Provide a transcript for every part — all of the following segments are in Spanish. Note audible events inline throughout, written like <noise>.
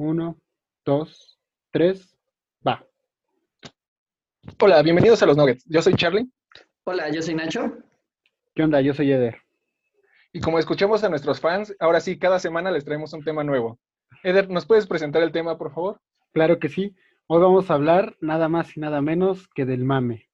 Uno, dos, tres, va. Hola, bienvenidos a los Nuggets. Yo soy Charlie. Hola, yo soy Nacho. ¿Qué onda? Yo soy Eder. Y como escuchamos a nuestros fans, ahora sí, cada semana les traemos un tema nuevo. Eder, ¿nos puedes presentar el tema, por favor? Claro que sí. Hoy vamos a hablar nada más y nada menos que del mame.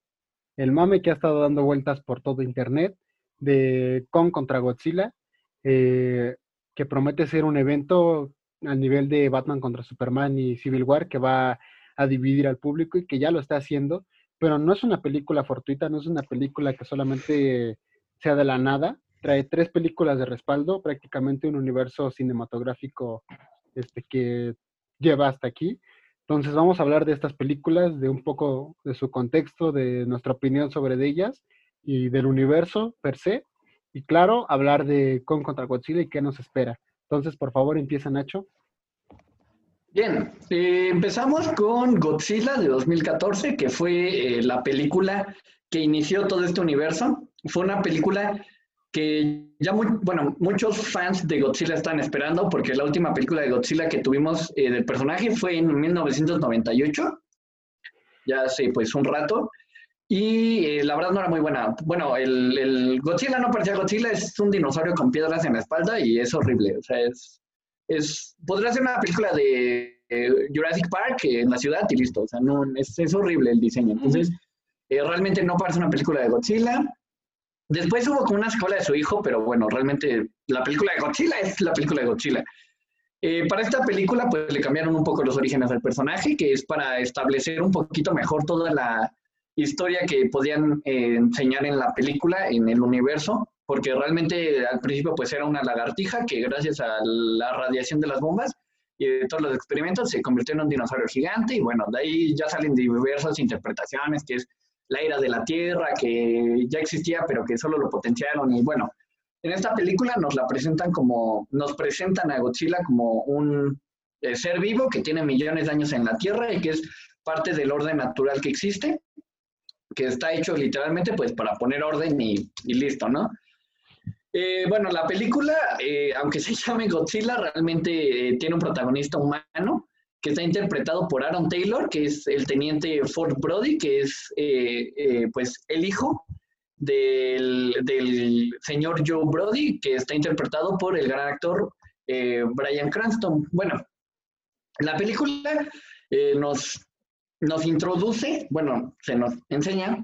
El mame que ha estado dando vueltas por todo Internet de Kong contra Godzilla, eh, que promete ser un evento al nivel de Batman contra Superman y Civil War, que va a dividir al público y que ya lo está haciendo, pero no es una película fortuita, no es una película que solamente sea de la nada, trae tres películas de respaldo, prácticamente un universo cinematográfico este, que lleva hasta aquí. Entonces vamos a hablar de estas películas, de un poco de su contexto, de nuestra opinión sobre ellas y del universo per se. Y claro, hablar de Kong contra Godzilla y qué nos espera. Entonces, por favor, empieza Nacho. Bien, eh, empezamos con Godzilla de 2014, que fue eh, la película que inició todo este universo. Fue una película que ya muy, bueno, muchos fans de Godzilla están esperando, porque la última película de Godzilla que tuvimos eh, del personaje fue en 1998, ya hace pues un rato, y la verdad no era muy buena. Bueno, el, el Godzilla no parecía Godzilla, es un dinosaurio con piedras en la espalda y es horrible, o sea, es es, podría ser una película de Jurassic Park en la ciudad y listo. O sea, no, es, es horrible el diseño. Entonces, eh, realmente no parece una película de Godzilla. Después hubo como una secuela de su hijo, pero bueno, realmente la película de Godzilla es la película de Godzilla. Eh, para esta película, pues le cambiaron un poco los orígenes del personaje, que es para establecer un poquito mejor toda la historia que podían eh, enseñar en la película, en el universo porque realmente al principio pues era una lagartija que gracias a la radiación de las bombas y de todos los experimentos se convirtió en un dinosaurio gigante y bueno, de ahí ya salen diversas interpretaciones, que es la era de la Tierra, que ya existía pero que solo lo potenciaron y bueno, en esta película nos la presentan como, nos presentan a Godzilla como un eh, ser vivo que tiene millones de años en la Tierra y que es parte del orden natural que existe, que está hecho literalmente pues para poner orden y, listo, ¿no? Eh, bueno, la película, eh, aunque <laughs> se llame Godzilla, realmente eh, tiene un protagonista humano que está interpretado por Aaron Taylor, que es el teniente Ford Brody, que es pues el hijo del, del, señor Joe Brody, que está interpretado por el gran actor Brian Cranston. Bueno, la película nos, nos introduce, bueno, se nos enseña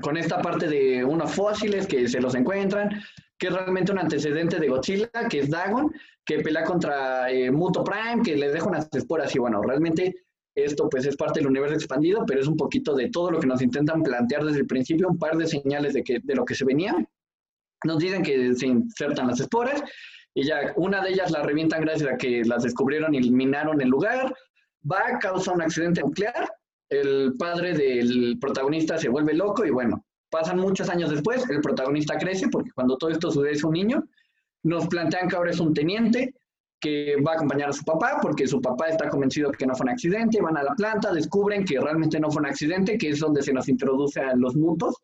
con esta parte de unos fósiles que se los encuentran, que es realmente un antecedente de Godzilla, que es Dagon, que pelea contra eh, Muto Prime, que le deja unas esporas y bueno, realmente esto pues es parte del universo expandido, pero es un poquito de todo lo que nos intentan plantear desde el principio, un par de señales de, que, de lo que se venía. Nos dicen que se insertan las esporas y ya una de ellas la revientan gracias a que las descubrieron y eliminaron el lugar. Va, causa un accidente nuclear, el padre del protagonista se vuelve loco y bueno, Pasan muchos años después, el protagonista crece, porque cuando todo esto sucede es un niño. Nos plantean que ahora es un teniente que va a acompañar a su papá, porque su papá está convencido que no fue un accidente. Van a la planta, descubren que realmente no fue un accidente, que es donde se nos introduce a los mutos.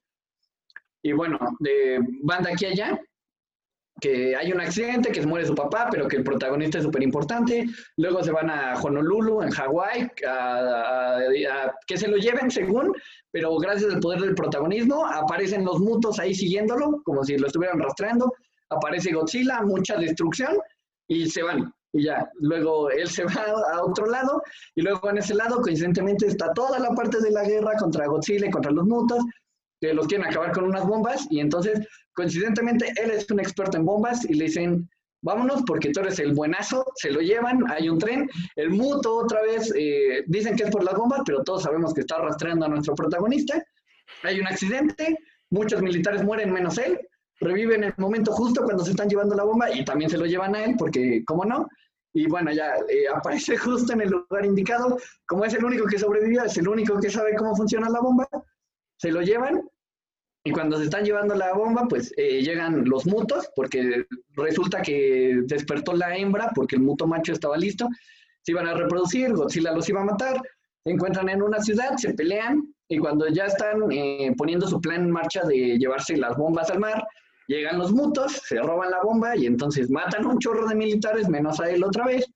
Y bueno, de, van de aquí a allá que hay un accidente, que muere su papá, pero que el protagonista es súper importante. Luego se van a Honolulu, en Hawái, que se lo lleven según, pero gracias al poder del protagonismo aparecen los mutos ahí siguiéndolo, como si lo estuvieran rastreando. Aparece Godzilla, mucha destrucción y se van. Y ya, luego él se <laughs> va a otro lado y luego en ese lado coincidentemente está toda la parte de la guerra contra Godzilla y contra los mutos, que los quieren acabar con unas bombas y entonces Coincidentemente, él es un experto en bombas y le dicen, vámonos porque tú eres el buenazo, se lo llevan, hay un tren, el muto otra vez, eh, dicen que es por las bombas, pero todos sabemos que está rastreando a nuestro protagonista, hay un accidente, muchos militares mueren menos él, reviven en el momento justo cuando se están llevando la bomba y también se lo llevan a él porque, ¿cómo no? Y bueno, ya eh, aparece justo en el lugar indicado, como es el único que sobrevivió, es el único que sabe cómo funciona la bomba, se lo llevan y cuando se están llevando la bomba, pues eh, llegan los mutos, porque resulta que despertó la hembra, porque el muto macho estaba listo, se iban a reproducir, Godzilla los iba a matar, se encuentran en una ciudad, se pelean, y cuando ya están eh, poniendo su plan en marcha de llevarse las bombas al mar, llegan los mutos, se roban la bomba y entonces matan un chorro de militares, menos a él otra vez.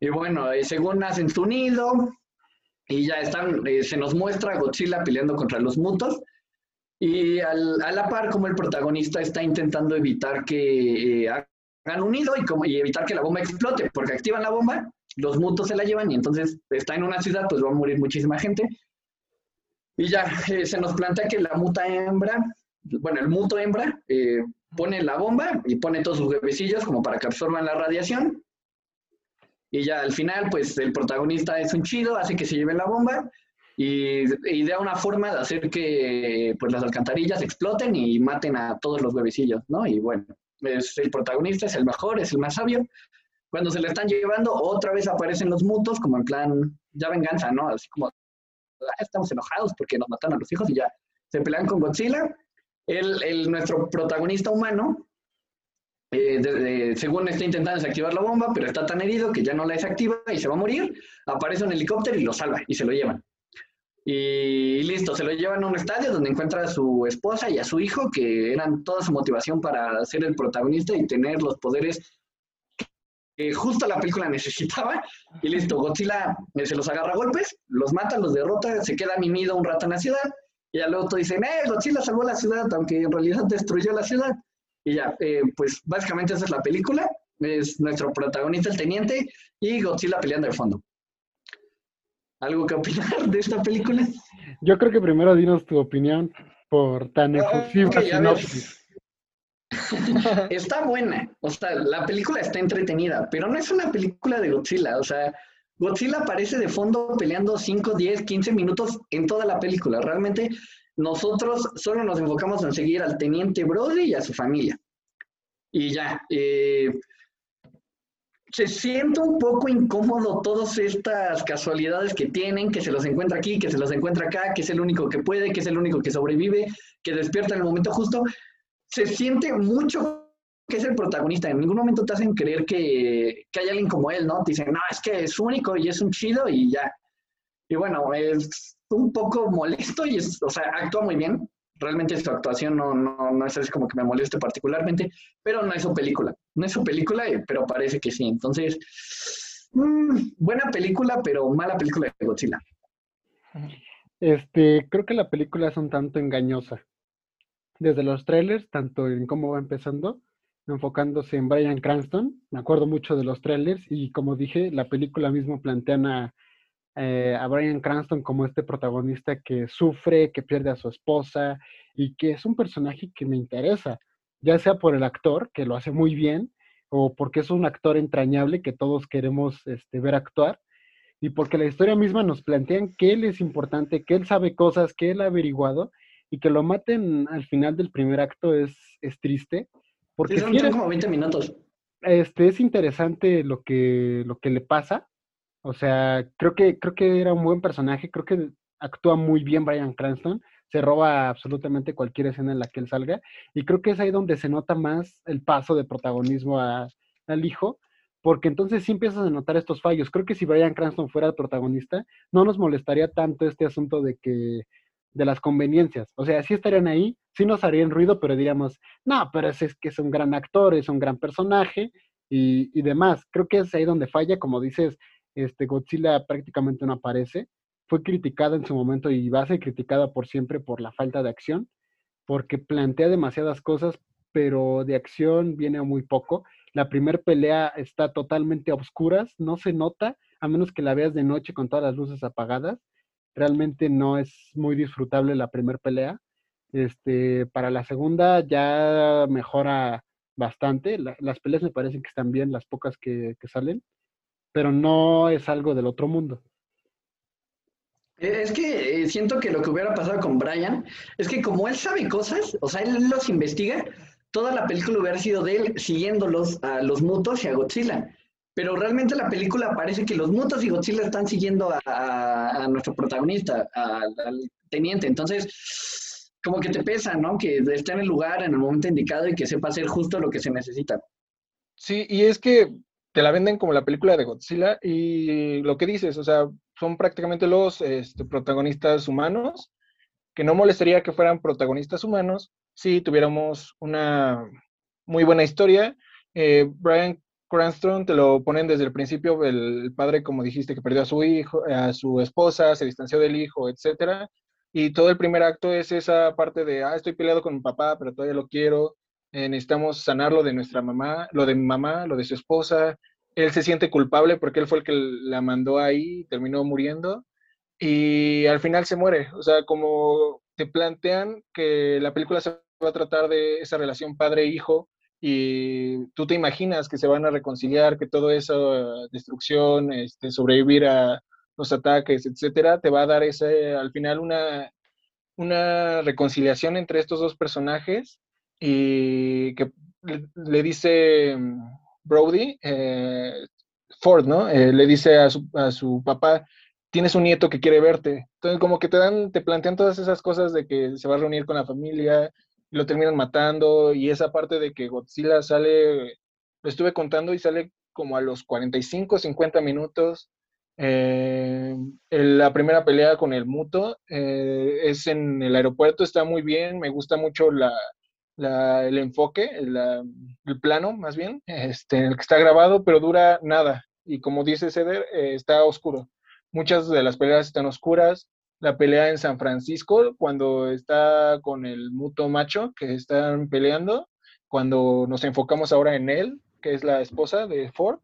Y bueno, eh, según hacen su nido, y ya están, eh, se nos muestra Godzilla peleando contra los mutos. Y al, a la par, como el protagonista está intentando evitar que eh, hagan un nido y, como, y evitar que la bomba explote, porque activan la bomba, los mutos se la llevan y entonces está en una ciudad, pues va a morir muchísima gente. Y ya se nos plantea que la muta hembra, bueno, el muto hembra, pone la bomba y pone todos sus huevecillos como para que absorban la radiación y ya al final, pues el protagonista es un chido, hace que se lleve la bomba y idea una forma de hacer que pues, las alcantarillas exploten y maten a todos los bebecillos, ¿no? Y bueno, es el protagonista, es el mejor, es el más sabio. Cuando se le están llevando, otra vez aparecen los mutos, como en plan, ya venganza, ¿no? Así como, ah, estamos enojados porque nos matan a los hijos y ya se pelean con Godzilla. El, el, nuestro protagonista humano eh, según está intentando desactivar la bomba, pero está tan herido que ya no la desactiva y se va a morir, aparece un helicóptero y lo salva y se lo llevan. Y listo, se lo llevan a un estadio donde encuentra a su esposa y a su hijo, que eran toda su motivación para ser el protagonista y tener los poderes que justo la película <laughs> necesitaba. Y listo, Godzilla eh, se los agarra a golpes, los mata, los derrota, se queda mimido un rato en la ciudad. Y al otro dicen, eh, Godzilla salvó la ciudad, aunque en realidad destruyó la ciudad. Y ya, eh, pues básicamente esa es la película. Es nuestro protagonista, el teniente, y Godzilla peleando de fondo. ¿Algo que opinar de esta película? Yo creo que primero dinos tu opinión por tan ah, efusiva <laughs> está buena, o sea, la película está entretenida, pero no es una película de Godzilla, o sea, Godzilla aparece de fondo peleando 5, 10, 15 minutos en toda la película. Realmente nosotros solo nos enfocamos en seguir al teniente Brody y a su familia. Y ya, eh, se siente un poco incómodo todas estas casualidades que tienen, que se los encuentra aquí, que se los encuentra acá, que es el único que puede, que es el único que sobrevive, que despierta en el momento justo. Se siente mucho que es el protagonista. En ningún momento te hacen creer que, que hay alguien como él, ¿no? Te dicen, no, es que es único y es un chido y ya. Y bueno, es un poco molesto y, es, o sea, actúa muy bien. Realmente su actuación no, no, no es así como que me moleste particularmente, pero no es su película. No es su película, eh, pero parece que sí. Entonces, mm, buena película, pero mala película de Godzilla. Este, creo que la película es un tanto engañosa. Desde los trailers, tanto en cómo va empezando, enfocándose en Brian Cranston. Me acuerdo mucho de los trailers y como dije, la película mismo plantea a eh, a Brian Cranston como este protagonista que sufre, que pierde a su esposa y que es un personaje que me interesa, ya sea por el actor, que lo hace muy bien, o porque es un actor entrañable que todos queremos este, ver actuar, y porque la historia misma nos plantean que él es importante, que él sabe cosas, que él ha averiguado, y que lo maten al final del primer acto es, es triste. Porque son, como 20 minutos. Este, es interesante lo que, lo que le pasa, o sea, creo que, creo que era un buen personaje, creo que actúa muy bien Brian Cranston, se roba absolutamente cualquier escena en la que él salga, y creo que es ahí donde se nota más el paso de protagonismo al hijo, porque entonces sí empiezas a notar estos fallos. Creo que si Brian Cranston fuera el protagonista, no nos molestaría tanto este asunto de que de las conveniencias. O sea, sí estarían ahí, sí nos harían ruido, pero diríamos, no, pero es, es que es un gran actor, es un gran personaje y, y demás. Creo que es ahí donde falla, como dices, este, Godzilla prácticamente no aparece. Fue criticada en su momento y va a ser criticada por siempre por la falta de acción, porque plantea demasiadas cosas, pero de acción viene muy poco. La primera pelea está totalmente a oscuras, no se nota, a menos que la veas de noche con todas las luces apagadas. Realmente no es muy disfrutable la primera pelea. Este, para la segunda ya mejora bastante. las peleas me parecen que están bien, las pocas que salen pero no es algo del otro mundo. Eh, es que eh, siento que lo que hubiera pasado con Brian es que como él sabe cosas, o sea, él los investiga, toda la película hubiera sido de él siguiéndolos a los mutos y a Godzilla. Pero realmente la película parece que los mutos y Godzilla están siguiendo a, nuestro protagonista, al teniente. Entonces, como que te pesa, ¿no? Que esté en el lugar, en el momento indicado y que sepa hacer justo lo que se necesita. Sí, y es que te la venden como la película de Godzilla y lo que dices, o sea, son prácticamente los este, protagonistas humanos, que no molestaría que fueran protagonistas humanos si tuviéramos una muy buena historia. Eh, Brian Cranston te lo ponen desde el principio, el padre, como dijiste, que perdió a su hijo, a su esposa, se distanció del hijo, etcétera. Y todo el primer acto es esa parte de, ah, estoy peleado con mi papá, pero todavía lo quiero. Eh, necesitamos sanar lo de nuestra mamá, lo de mi mamá, lo de su esposa. Él se siente culpable porque él fue el que la mandó ahí, terminó muriendo. Y al final se muere. O sea, como te plantean que la película se va a tratar de esa relación padre-hijo, y tú te imaginas que se van a reconciliar, que toda esa destrucción, este, sobrevivir a los ataques, etcétera, te va a dar ese, al final una, una reconciliación entre estos dos personajes y que le, dice Brody, eh, Ford, ¿no? Eh, le dice a su, a su papá, tienes un nieto que quiere verte. Entonces, como que te dan, te plantean todas esas cosas de que se va a reunir con la familia, lo terminan matando y esa parte de que Godzilla sale, lo estuve contando y sale como a los 45, 50 minutos. Eh, la primera pelea con el Muto eh, es en el aeropuerto, está muy bien, me gusta mucho la, el enfoque, el plano más bien, este, el que está grabado, pero dura nada. Y como dice Ceder, eh, está oscuro. Muchas de las peleas están oscuras, la pelea en San Francisco, cuando está con el muto macho que están peleando, cuando nos enfocamos ahora en él, que es la esposa de Ford,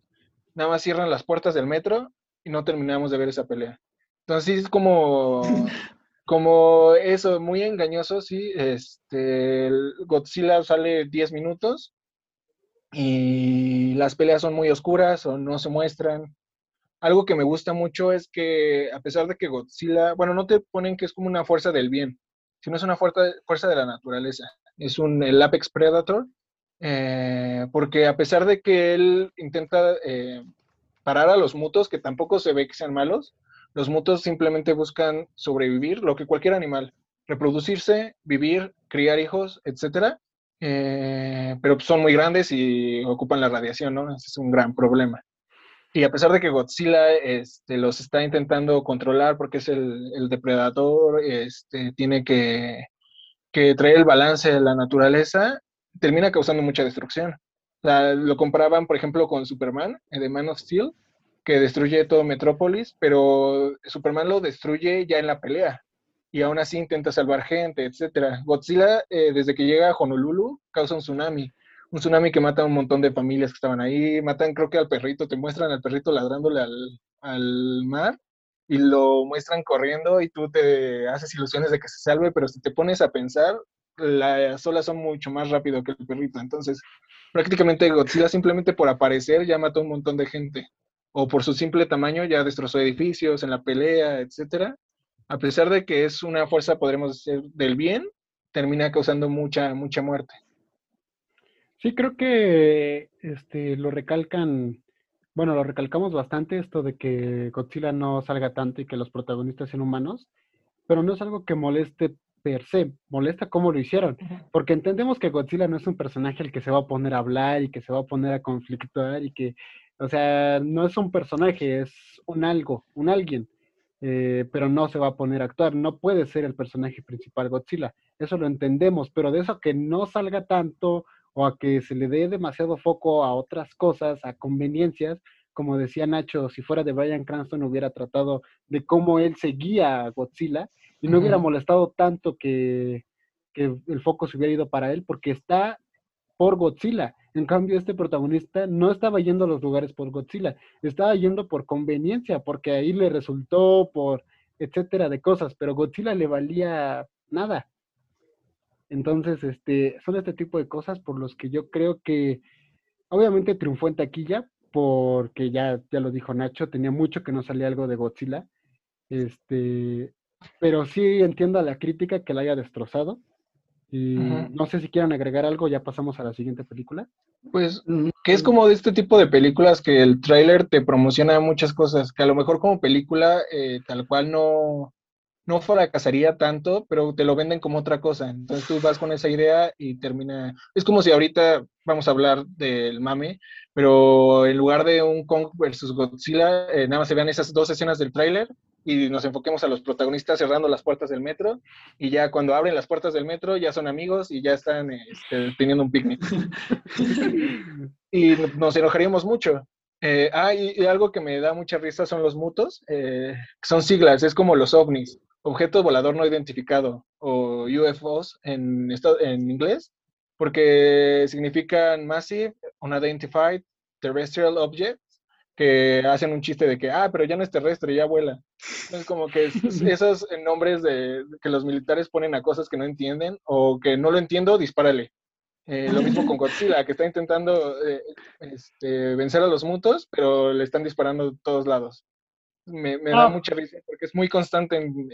nada más cierran las puertas del metro y no terminamos de ver esa pelea. Entonces es como, <laughs> como eso, muy engañoso, sí. Este, Godzilla sale 10 minutos y las peleas son muy oscuras o no se muestran algo que me gusta mucho es que a pesar de que Godzilla, bueno, no te ponen que es como una fuerza del bien, sino es una fuerza, fuerza de la naturaleza. Es un, el Apex Predator, eh, porque a pesar de que él intenta eh, parar a los mutos, que tampoco se ve que sean malos, los mutos simplemente buscan sobrevivir, lo que cualquier animal, reproducirse, vivir, criar hijos, etcétera, eh, pero son muy grandes y ocupan la radiación, ¿no? Es un gran problema. Y a pesar de que Godzilla este, los está intentando controlar porque es el, depredador, este, tiene que, traer el balance de la naturaleza, termina causando mucha destrucción. lo comparaban, por ejemplo, con Superman, de Man of Steel, que destruye todo Metrópolis, pero Superman lo destruye ya en la pelea. Y aún así intenta salvar gente, etc. Godzilla, eh, desde que llega a Honolulu, causa un tsunami un tsunami que mata a un montón de familias que estaban ahí, matan creo que al perrito, te muestran al perrito ladrándole al, mar y lo muestran corriendo y tú te haces ilusiones de que se salve, pero si te pones a pensar, las olas son mucho más rápido que el perrito. Entonces, prácticamente Godzilla simplemente por aparecer ya mató a un montón de gente. O por su simple tamaño ya destrozó edificios en la pelea, etcétera. A pesar de que es una fuerza, podremos decir, del bien, termina causando mucha, mucha muerte. Sí, creo que este, lo recalcan, bueno, lo recalcamos bastante esto de que Godzilla no salga tanto y que los protagonistas sean humanos, pero no es algo que moleste per se, molesta cómo lo hicieron, porque entendemos que Godzilla no es un personaje al que se va a poner a hablar y que se va a poner a conflictuar y que, o sea, no es un personaje, es un algo, un alguien, eh, pero no se va a poner a actuar, no puede ser el personaje principal Godzilla, eso lo entendemos, pero de eso que no salga tanto o a que se le dé demasiado foco a otras cosas, a conveniencias, como decía Nacho, si fuera de Brian Cranston hubiera tratado de cómo él seguía a Godzilla y no hubiera molestado tanto que, que, el foco se hubiera ido para él porque está por Godzilla. En cambio, este protagonista no estaba yendo a los lugares por Godzilla, estaba yendo por conveniencia, porque ahí le resultó por etcétera de cosas, pero Godzilla le valía nada. Entonces, este, son este tipo de cosas por los que yo creo que obviamente triunfó en taquilla, porque ya, ya lo dijo Nacho, tenía mucho que no salía algo de Godzilla. Este, pero sí entiendo a la crítica que la haya destrozado. No sé si quieran agregar algo, ya pasamos a la siguiente película. Pues mm, que es como de este tipo de películas que el tráiler te promociona muchas cosas, que a lo mejor como película eh, tal cual no, no fracasaría tanto, pero te lo venden como otra cosa. Entonces tú vas con esa idea y termina. Es como si ahorita vamos a hablar del mame, pero en lugar de un Kong versus Godzilla, eh, nada más se vean esas dos escenas del tráiler y nos enfoquemos a los protagonistas cerrando las puertas del metro y ya cuando abren las puertas del metro ya son amigos y ya están este, teniendo un picnic. <laughs> y nos enojaríamos mucho. Eh, ah, y, algo que me da mucha risa son los mutos, eh, son siglas, es como los ovnis, objeto volador no identificado, o UFOs en, en inglés, porque significan Massive Unidentified Terrestrial Object, que hacen un chiste de que, ah, pero ya no es terrestre, ya vuela. Es como que <laughs> esos nombres de, que los militares ponen a cosas que no entienden o que no lo entiendo, dispárale. Eh, lo mismo con Godzilla, que está intentando eh, este, vencer a los mutos, pero le están disparando de todos lados. Me, da ah. mucha risa porque es muy constante en,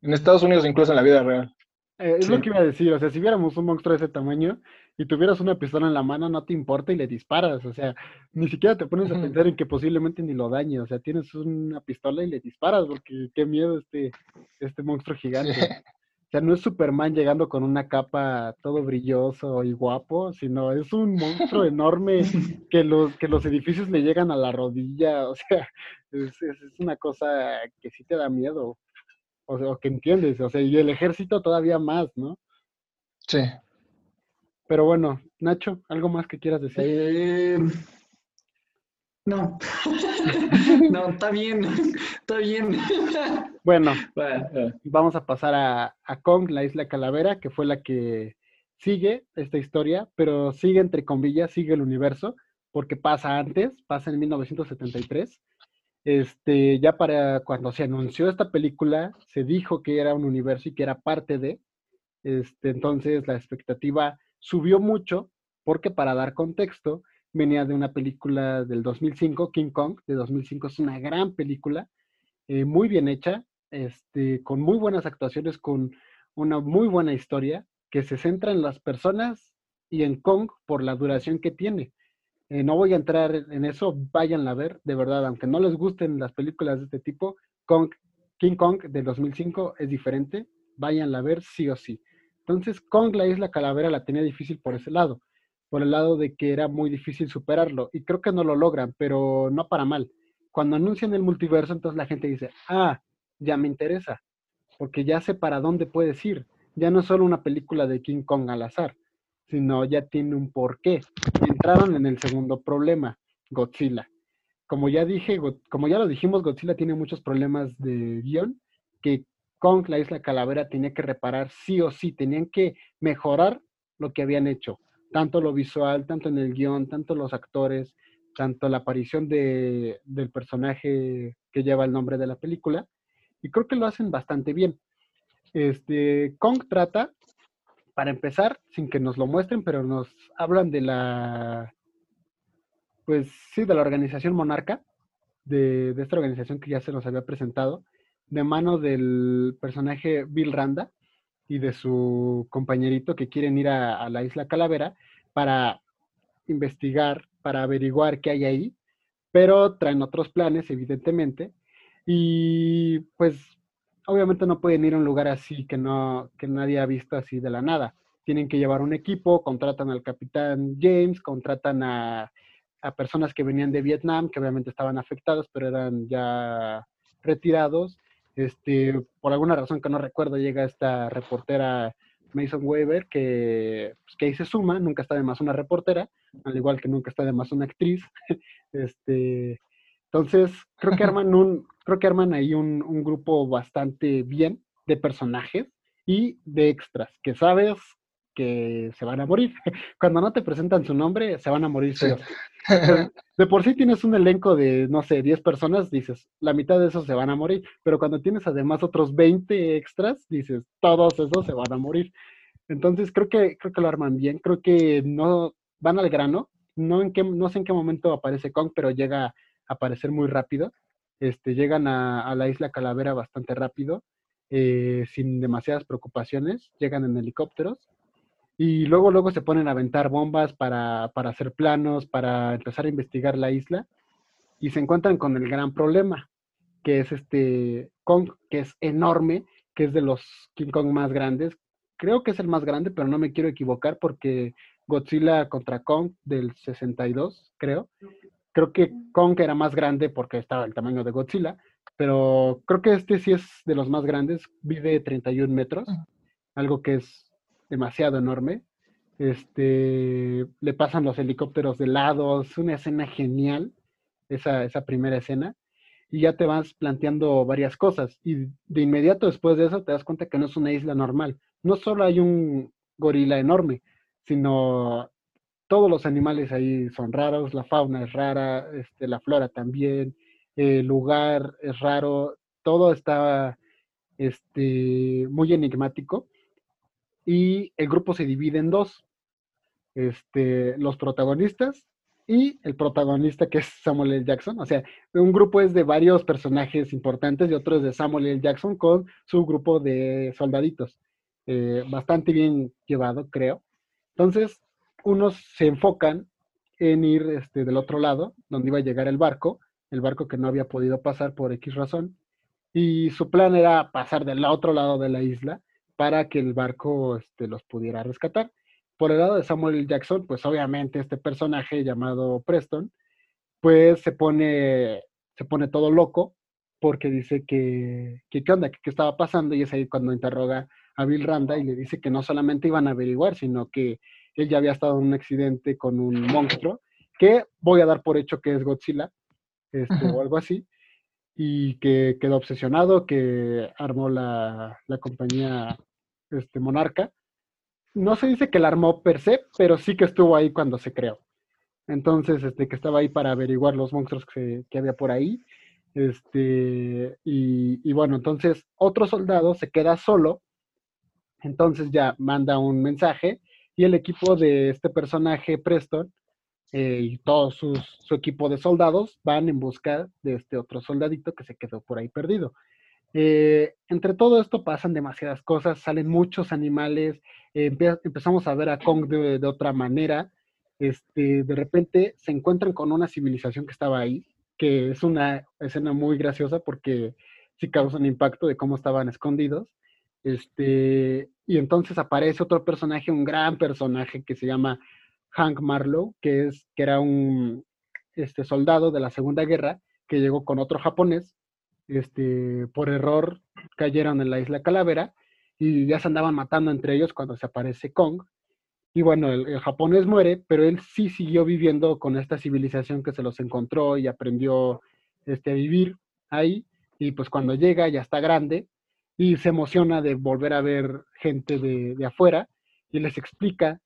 en, Estados Unidos, incluso en la vida real. Eh, es lo que iba a decir, o sea, si viéramos un monstruo de ese tamaño y tuvieras una pistola en la mano, no te importa y le disparas, o sea, ni siquiera te pones a pensar en que posiblemente ni lo dañe, o sea, tienes una pistola y le disparas, porque qué miedo este, este monstruo gigante. <laughs> O sea, no es Superman llegando con una capa todo brilloso y guapo, sino es un monstruo <laughs> enorme que los, que los edificios le llegan a la rodilla. O sea, es, una cosa que sí te da miedo. O sea, que entiendes. O sea, y el ejército todavía más, ¿no? Sí. Pero bueno, Nacho, ¿algo más que quieras decir? Eh, no. <laughs> no, está bien, está bien. Bueno, vamos a pasar a, Kong, la isla Calavera, que fue la que sigue esta historia, pero sigue entre comillas, sigue el universo, porque pasa antes, pasa en 1973. Este, ya para cuando se anunció esta película, se dijo que era un universo y que era parte de. Este, entonces la expectativa subió mucho, porque para dar contexto, venía de una película del 2005, King Kong, de 2005. Es una gran película, eh, muy bien hecha, este, con muy buenas actuaciones, con una muy buena historia, que se centra en las personas y en Kong por la duración que tiene. Eh, no voy a entrar en eso, váyanla a ver, de verdad, aunque no les gusten las películas de este tipo, King Kong del 2005 es diferente, váyanla a ver sí o sí. Entonces, Kong, la isla calavera, la tenía difícil por ese lado por el lado de que era muy difícil superarlo. Y creo que no lo logran, pero no para mal. Cuando anuncian el multiverso, entonces la gente dice, ah, ya me interesa, porque ya sé para dónde puedes ir. Ya no es solo una película de King Kong al azar, sino ya tiene un porqué. entraron en el segundo problema, Godzilla. Como ya dije, como ya lo dijimos, Godzilla tiene muchos problemas de guion que Kong, la isla Calavera, tenía que reparar sí o sí, tenían que mejorar lo que habían hecho tanto lo visual, tanto en el guion, tanto los actores, tanto la aparición de, del personaje que lleva el nombre de la película. Y creo que lo hacen bastante bien. Este, Kong trata, para empezar, sin que nos lo muestren, pero nos hablan de la, pues sí, de la organización monarca, de, de esta organización que ya se nos había presentado, de mano del personaje Bill Randa, y de su compañerito que quieren ir a, la isla Calavera para investigar, para averiguar qué hay ahí, pero traen otros planes, evidentemente, y pues obviamente no pueden ir a un lugar así que no que nadie ha visto así de la nada. Tienen que llevar un equipo, contratan al capitán James, contratan a, a personas que venían de Vietnam, que obviamente estaban afectados, pero eran ya retirados, este, por alguna razón que no recuerdo, llega esta reportera Mason Weber que, pues, que ahí se suma, nunca está de más una reportera, al igual que nunca está de más una actriz. <laughs> este, entonces, creo que arman un, creo que arman ahí un, un grupo bastante bien de personajes y de extras, que sabes que se van a morir. <laughs> Cuando no te presentan su nombre, se van a morir. <laughs> De por sí tienes un elenco de, no sé, 10 personas, dices, la mitad de esos se van a morir. Pero cuando tienes además otros 20 extras, dices, todos esos se van a morir. Entonces creo que, creo que lo arman bien. Creo que no van al grano. No, en qué, no sé en qué momento aparece Kong, pero llega a aparecer muy rápido. Este, llegan a, la isla Calavera bastante rápido, eh, sin demasiadas preocupaciones. Llegan en helicópteros y luego, luego se ponen a aventar bombas para, hacer planos, para empezar a investigar la isla, y se encuentran con el gran problema, que es este Kong, que es enorme, que es de los King Kong más grandes. Creo que es el más grande, pero no me quiero equivocar porque Godzilla contra Kong del 62, creo, creo que Kong era más grande porque estaba el tamaño de Godzilla, pero creo que este sí es de los más grandes, vive 31 metros, algo que es demasiado enorme. Este, le pasan los helicópteros de lado, es una escena genial, esa, esa primera escena, y ya te vas planteando varias cosas. Y de inmediato después de eso te das cuenta que no es una isla normal. No solo hay un gorila enorme, sino todos los animales ahí son raros, la fauna es rara, este, la flora también, el lugar es raro, todo está este, muy enigmático y el grupo se divide en dos. Este, los protagonistas y el protagonista que es Samuel L. Jackson. O sea, un grupo es de varios personajes importantes y otro es de Samuel L. Jackson con su grupo de soldaditos. Eh, bastante bien llevado, creo. Entonces, unos se enfocan en ir este, del otro lado, donde iba a llegar el barco, el barco que no había podido pasar por X razón, y su plan era pasar del otro lado de la isla para que el barco este, los pudiera rescatar. Por el lado de Samuel Jackson, pues obviamente este personaje llamado Preston, pues se pone, se pone todo loco porque dice que, que qué onda, que qué estaba pasando, y es ahí cuando interroga a Bill Randa y le dice que no solamente iban a averiguar, sino que él ya había estado en un accidente con un monstruo, que voy a dar por hecho que es Godzilla, este, o algo así, y que quedó obsesionado, que armó la, la compañía este, Monarca. No se dice que la armó per se, pero sí que estuvo ahí cuando se creó. Entonces, este, que estaba ahí para averiguar los monstruos que, que había por ahí. Este, y, y, bueno, entonces otro soldado se queda solo, entonces ya manda un mensaje y el equipo de este personaje, Preston, eh, y todo su equipo de soldados van en busca de este otro soldadito que se quedó por ahí perdido. Eh, entre todo esto pasan demasiadas cosas, salen muchos animales, eh, empezamos a ver a Kong de, otra manera, este, de repente se encuentran con una civilización que estaba ahí, que es una escena muy graciosa porque sí causa un impacto de cómo estaban escondidos. Este, y entonces aparece otro personaje, un gran personaje que se llama Hank Marlowe, que, es, que era un este, soldado de la Segunda Guerra que llegó con otro japonés. Este, por error cayeron en la isla Calavera y ya se andaban matando entre ellos cuando se aparece Kong. Y bueno, el, el, japonés muere, pero él sí siguió viviendo con esta civilización que se los encontró y aprendió este, a vivir ahí. Y pues cuando llega ya está grande y se emociona de volver a ver gente de, de afuera y les explica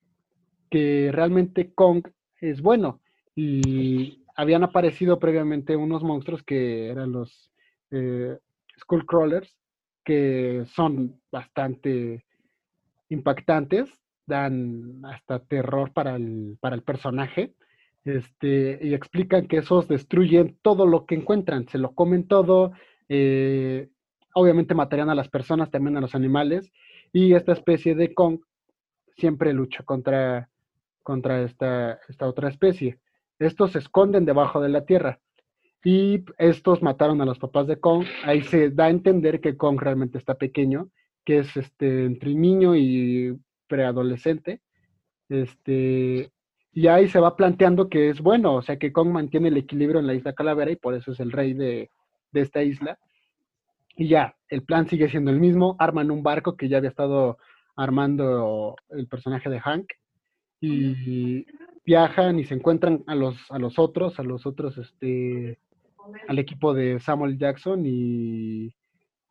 que realmente Kong es bueno. Y habían aparecido previamente unos monstruos que eran los eh, Skullcrawlers, que son bastante impactantes, dan hasta terror para el, para el personaje, este, y explican que esos destruyen todo lo que encuentran, se lo comen todo, eh, obviamente matarían a las personas, también a los animales, y esta especie de Kong siempre lucha contra, contra esta, esta otra especie. Estos se esconden debajo de la tierra. Y estos mataron a los papás de Kong. Ahí se da a entender que Kong realmente está pequeño, que es este, entre niño y preadolescente. Este, y ahí se va planteando que es bueno, o sea que Kong mantiene el equilibrio en la isla Calavera y por eso es el rey de, de esta isla. Y ya, el plan sigue siendo el mismo. Arman un barco que ya había estado armando el personaje de Hank. Y viajan y se encuentran a los, a los otros, a los otros, este, al equipo de Samuel Jackson y,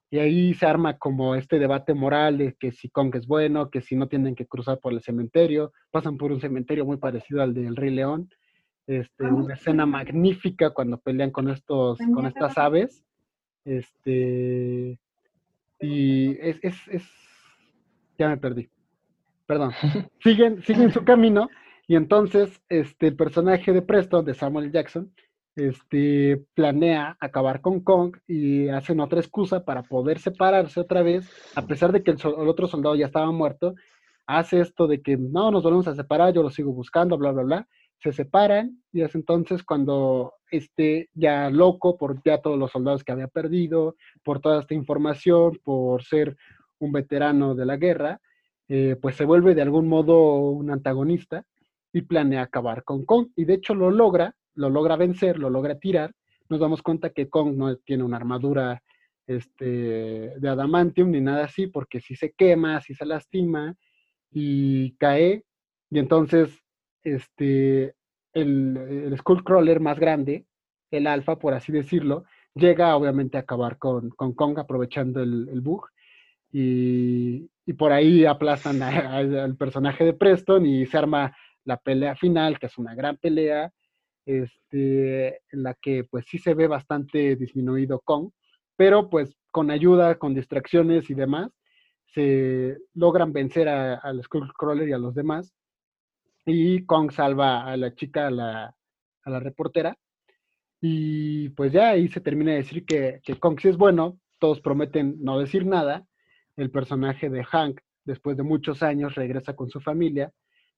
y ahí se arma como este debate moral de que si Kong es bueno, que si no tienen que cruzar por el cementerio, pasan por un cementerio muy parecido al del Rey León, este, una escena magnífica cuando pelean con estos, con estas aves, este, y es, es, es, ya me perdí, perdón, <laughs> siguen, siguen su camino, y entonces este, el personaje de Preston, de Samuel Jackson, este, planea acabar con Kong y hacen otra excusa para poder separarse otra vez, a pesar de que el, el, otro soldado ya estaba muerto, hace esto de que no, nos volvemos a separar, yo lo sigo buscando, bla, bla, bla, se separan y es entonces cuando esté ya loco por ya todos los soldados que había perdido, por toda esta información, por ser un veterano de la guerra, eh, pues se vuelve de algún modo un antagonista y planea acabar con Kong. Y de hecho lo logra lo logra vencer, lo logra tirar, nos damos cuenta que Kong no tiene una armadura este, de adamantium ni nada así, porque si se quema, si se lastima y cae, y entonces este, el, el Skullcrawler más grande, el alfa, por así decirlo, llega obviamente a acabar con, con Kong aprovechando el, el bug. Y, y, por ahí aplastan al personaje de Preston y se arma la pelea final, que es una gran pelea, este, en la que pues sí se ve bastante disminuido Kong, pero pues con ayuda, con distracciones y demás, se logran vencer al Skullcrawler y a los demás. Y Kong salva a la chica, a la, a la reportera. Y pues ya ahí se termina de decir que, que Kong sí es bueno, todos prometen no decir nada. El personaje de Hank, después de muchos años, regresa con su familia.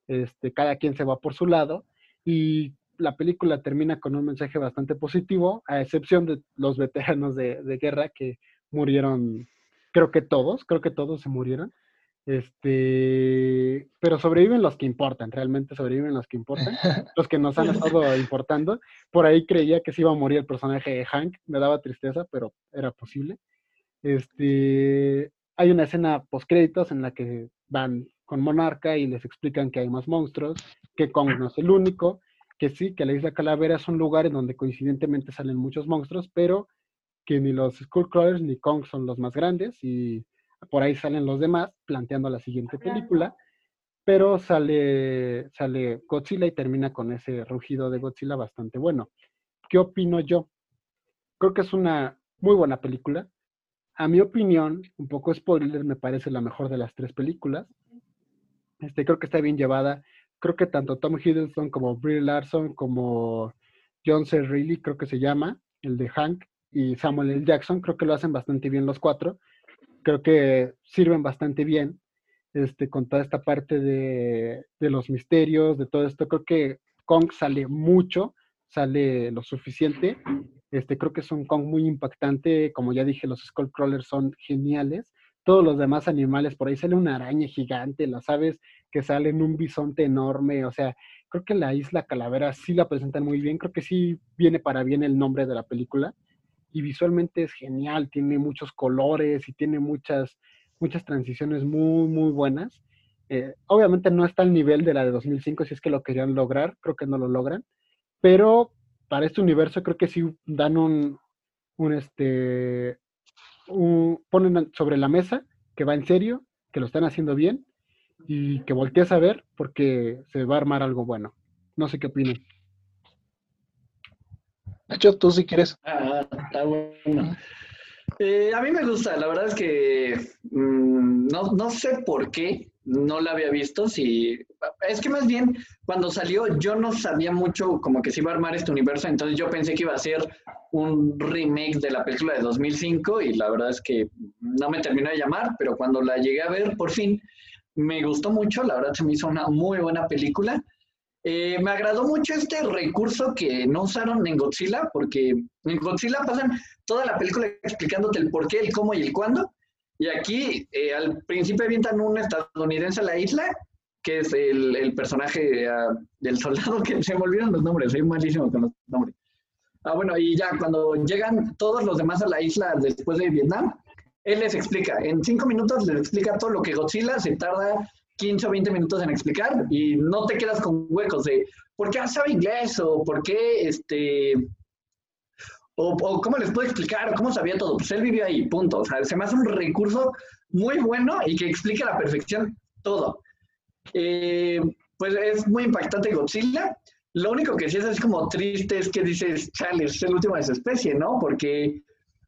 Este, cada quien se va por su lado. Y la película termina con un mensaje bastante positivo, a excepción de los veteranos de, de, guerra que murieron, creo que todos, creo que todos se murieron. Este, pero sobreviven los que importan, realmente sobreviven los que importan, <laughs> los que nos han estado importando. Por ahí creía que se iba a morir el personaje de Hank, me daba tristeza, pero era posible. Este, hay una escena post créditos en la que van con Monarca y les explican que hay más monstruos, que Kong no es el único, que sí, que la isla Calavera es un lugar en donde coincidentemente salen muchos monstruos, pero que ni los Skullcrawlers ni Kong son los más grandes y por ahí salen los demás planteando la siguiente película, pero sale, sale Godzilla y termina con ese rugido de Godzilla bastante bueno. ¿Qué opino yo? Creo que es una muy buena película. A mi opinión, un poco spoiler, me parece la mejor de las tres películas. Este, creo que está bien llevada creo que tanto Tom Hiddleston como Brie Larson como John C. Reilly, creo que se llama, el de Hank, y Samuel L. Jackson, creo que lo hacen bastante bien los cuatro. Creo que sirven bastante bien este, con toda esta parte de, de los misterios, de todo esto. Creo que Kong sale mucho, sale lo suficiente. Este, creo que es un Kong muy impactante. Como ya dije, los Skullcrawlers son geniales todos los demás animales, por ahí sale una araña gigante, las aves que salen un bisonte enorme, o sea, creo que la isla Calavera sí la presentan muy bien, creo que sí viene para bien el nombre de la película y visualmente es genial, tiene muchos colores y tiene muchas, muchas transiciones muy, muy buenas. Eh, obviamente no está al nivel de la de 2005 si es que lo querían lograr, creo que no lo logran, pero para este universo creo que sí dan un, un este, ponen sobre la mesa que va en serio, que lo están haciendo bien y que voltees a ver porque se va a armar algo bueno. No sé qué opinan. Nacho, tú si quieres. Ah, está bueno. Eh, a mí me gusta, la verdad es que mmm, no, no sé por qué no la había visto. Si, es que más bien cuando salió yo no sabía mucho como que se iba a armar este universo, entonces yo pensé que iba a ser un remake de la película de 2005 y la verdad es que no me terminó de llamar, pero cuando la llegué a ver por fin me gustó mucho, la verdad se me hizo una muy buena película. Eh, me agradó mucho este recurso que no usaron en Godzilla, porque en Godzilla pasan toda la película explicándote el por qué, el cómo y el cuándo. Y aquí eh, al principio avientan un estadounidense a la isla, que es el, el personaje uh, del soldado, <laughs> que se me olvidan los nombres, soy malísimo con los nombres. Ah, bueno, y ya cuando llegan todos los demás a la isla después de Vietnam, él les explica, en cinco minutos les explica todo lo que Godzilla se tarda 15 o 20 minutos en explicar y no te quedas con huecos de por qué sabe inglés o por qué este o, o, cómo les puedo explicar o cómo sabía todo. Pues él vivió ahí, punto. O sea, se me hace un recurso muy bueno y que explica a la perfección todo. Eh, pues es muy impactante Godzilla. Lo único que sí es así como triste es que dices, chale, es el último de su especie, ¿no? Porque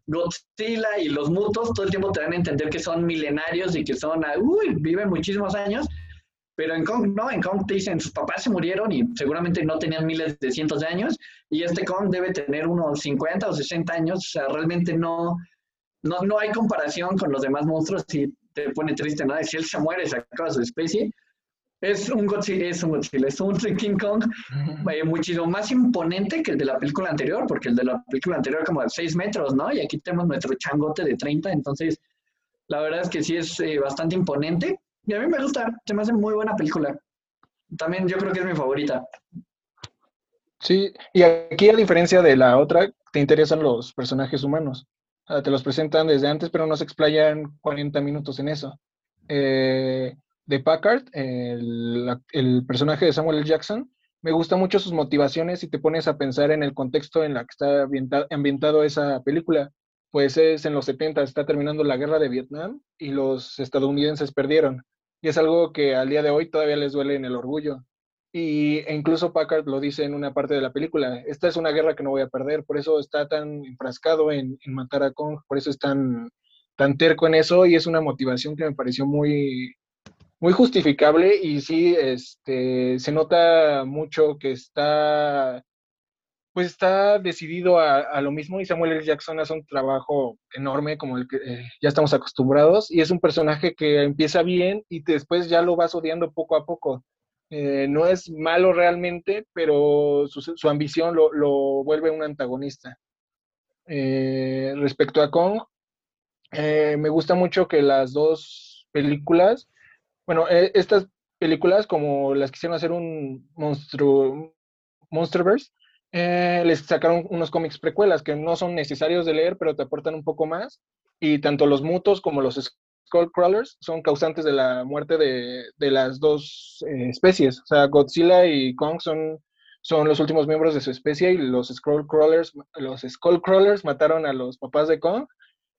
Godzilla y los mutos todo el tiempo te dan a entender que son milenarios y que son, uy, viven muchísimos años, pero en Kong no, en Kong te dicen, sus papás se murieron y seguramente no tenían miles de cientos de años, y este Kong debe tener unos 50 o 60 años, o sea, realmente no, no, no hay comparación con los demás monstruos y te pone triste, ¿no? Si él se muere, se acaba su especie, es un Godzilla, es un Godzilla, es un King Kong eh, muchísimo más imponente que el de la película anterior, porque el de la película anterior como de 6 metros, ¿no? Y aquí tenemos nuestro changote de 30, entonces la verdad es que sí es eh, bastante imponente. Y a mí me gusta, se me hace muy buena película. También yo creo que es mi favorita. Sí, y aquí a diferencia de la otra, te interesan los personajes humanos. te los presentan desde antes, pero no se explayan 40 minutos en eso. Eh, de Packard, el, el, personaje de Samuel L. Jackson, me gusta mucho sus motivaciones y te pones a pensar en el contexto en la que está ambientado, ambientado esa película. Pues es en los 70, está terminando la guerra de Vietnam y los estadounidenses perdieron. Y es algo que al día de hoy todavía les duele en el orgullo. Y, e incluso Packard lo dice en una parte de la película, esta es una guerra que no voy a perder, por eso está tan enfrascado en, matar a Kong, por eso es tan, tan terco en eso y es una motivación que me pareció muy, muy justificable y sí, este, se nota mucho que está, pues está decidido a, lo mismo y Samuel L. Jackson hace un trabajo enorme como el que eh, ya estamos acostumbrados y es un personaje que empieza bien y después ya lo vas odiando poco a poco eh, no es malo realmente, pero su, ambición lo, vuelve un antagonista. Eh, respecto a Kong, me gusta mucho que las dos películas, bueno, estas películas como las quisieron hacer un monstruo, Monsterverse, les sacaron unos cómics precuelas que no son necesarios de leer, pero te aportan un poco más. Y tanto los mutos como los Skullcrawlers son causantes de la muerte de, las dos eh, especies. O sea, Godzilla y Kong son, son los últimos miembros de su especie y los Skullcrawlers, los Skullcrawlers mataron a los papás de Kong.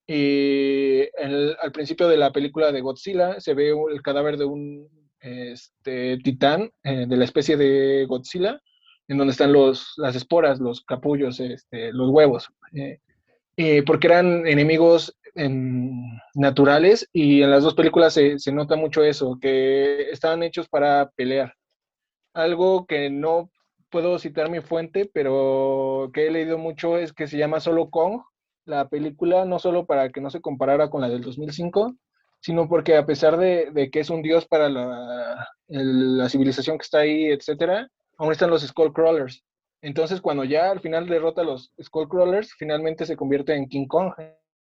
Y al principio de la película de Godzilla se ve el cadáver de un este, titán eh, de la especie de Godzilla, en donde están los, las esporas, los capullos, este, los huevos. Eh, porque eran enemigos naturales y en las dos películas se, nota mucho eso, que estaban hechos para pelear. Algo que no puedo citar mi fuente, pero que he leído mucho es que se llama solo Kong, la película, no solo para que no se comparara con la del 2005, sino porque a pesar de, que es un dios para la, la, civilización que está ahí, etcétera, aún están los Skullcrawlers. Entonces, cuando ya al final derrota a los Skullcrawlers, finalmente se convierte en King Kong,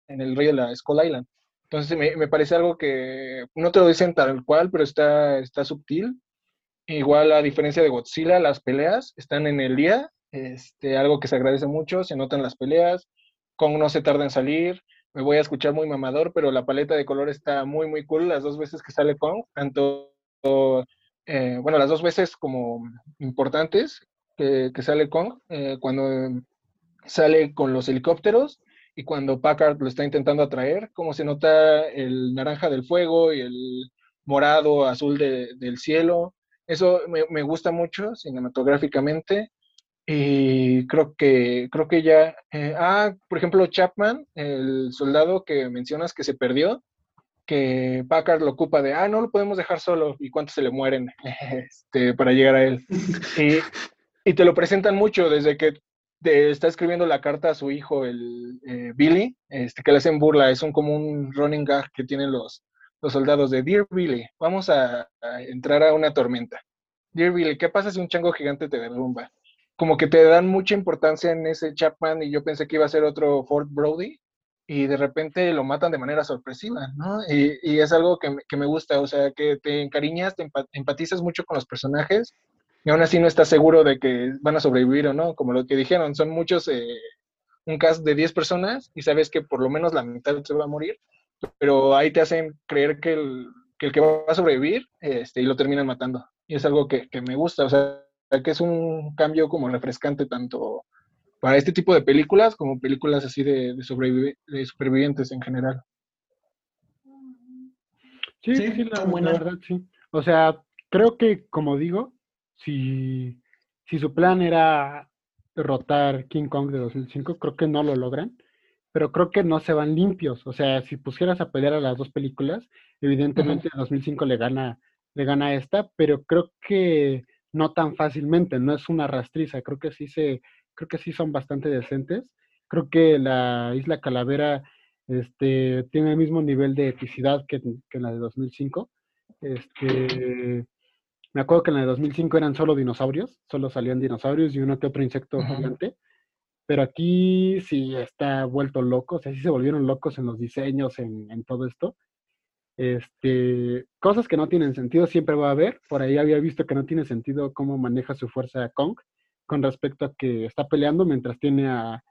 en el rey de la Skull Island. Entonces me, parece algo que no te lo dicen tal cual, pero está, está sutil. Igual a diferencia de Godzilla, las peleas están en el día, este, algo que se agradece mucho, se notan las peleas, Kong no se tarda en salir, me voy a escuchar muy mamador, pero la paleta de color está muy, muy cool las dos veces que sale Kong, tanto, eh, bueno, las dos veces como importantes que, sale Kong, eh, cuando sale con los helicópteros y cuando Packard lo está intentando atraer, cómo se nota el naranja del fuego y el morado, azul del cielo. Eso me, gusta mucho cinematográficamente. Y creo que, creo que ya. Eh, ah, por ejemplo, Chapman, el soldado que mencionas que se perdió, que Packard lo ocupa de, ah, no lo podemos dejar solo, y cuántos se le mueren <laughs> este, para llegar a él. Y, y te lo presentan mucho desde que está escribiendo la carta a su hijo, el eh, Billy, este, que le hacen burla, es un, como un running gag que tienen los, los soldados de Dear Billy, vamos a, entrar a una tormenta. Dear Billy, ¿qué pasa si un chango gigante te derrumba? Como que te dan mucha importancia en ese Chapman y yo pensé que iba a ser otro Fort Brody y de repente lo matan de manera sorpresiva, ¿no? Y, y es algo que, que, me gusta, o sea, que te encariñas, te empatizas mucho con los personajes y aún así no estás seguro de que van a sobrevivir o no, como lo que dijeron, son muchos, eh, un cast de 10 personas y sabes que por lo menos la mitad se va a morir, pero ahí te hacen creer que el que, va a sobrevivir este, y lo terminan matando. Y es algo que, me gusta, o sea, que es un cambio como refrescante tanto para este tipo de películas como películas así de, de, de supervivientes en general. Sí, sí, la, la, verdad, sí. O sea, creo que, como digo, si, si su plan era derrotar King Kong de 2005, creo que no lo logran, pero creo que no se van limpios. O sea, si pusieras a pelear a las dos películas, evidentemente en 2005 le gana, le gana esta, pero creo que no tan fácilmente, no es una rastriza, creo que sí se, creo que sí son bastante decentes. Creo que la Isla Calavera este, tiene el mismo nivel de epicidad que, que la de 2005. Este, me acuerdo que en el 2005 eran solo dinosaurios, solo salían dinosaurios y uno que otro insecto gigante. Pero aquí sí está vuelto loco, o sea, sí se volvieron locos en los diseños, en, todo esto. Este, cosas que no tienen sentido siempre va a haber. Por ahí había visto que no tiene sentido cómo maneja su fuerza Kong. Con respecto a que está peleando mientras tiene a,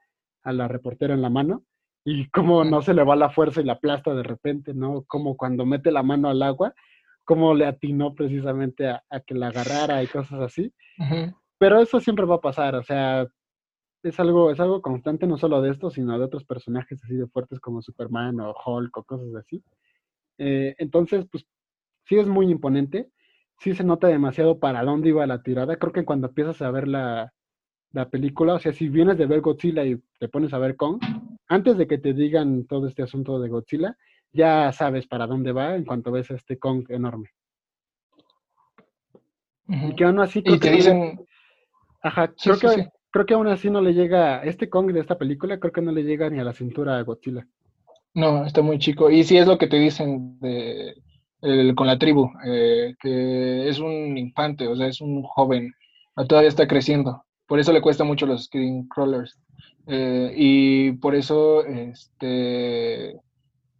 a la reportera en la mano y cómo no se le va la fuerza y la aplasta de repente, ¿no? Como cuando mete la mano al agua, cómo le atinó precisamente a, que la agarrara y cosas así. Pero eso siempre va a pasar, o sea, es algo, es algo constante no solo de esto, sino de otros personajes así de fuertes como Superman o Hulk o cosas así. Eh, entonces, pues sí es muy imponente, sí se nota demasiado para dónde iba la tirada. Creo que cuando empiezas a ver la, la película, o sea, si vienes de ver Godzilla y te pones a ver Kong, antes de que te digan todo este asunto de Godzilla, ya sabes para dónde va en cuanto ves a este Kong enorme. Y que aún así creo que dicen... Ajá, creo, que, creo que aún así no le llega, este Kong de esta película creo que no le llega ni a la cintura a Godzilla. No, está muy chico. Y sí es lo que te dicen de, con la tribu, eh, que es un infante, o sea, es un joven, todavía está creciendo. Por eso le cuesta mucho los screen crawlers. Eh, y por eso este,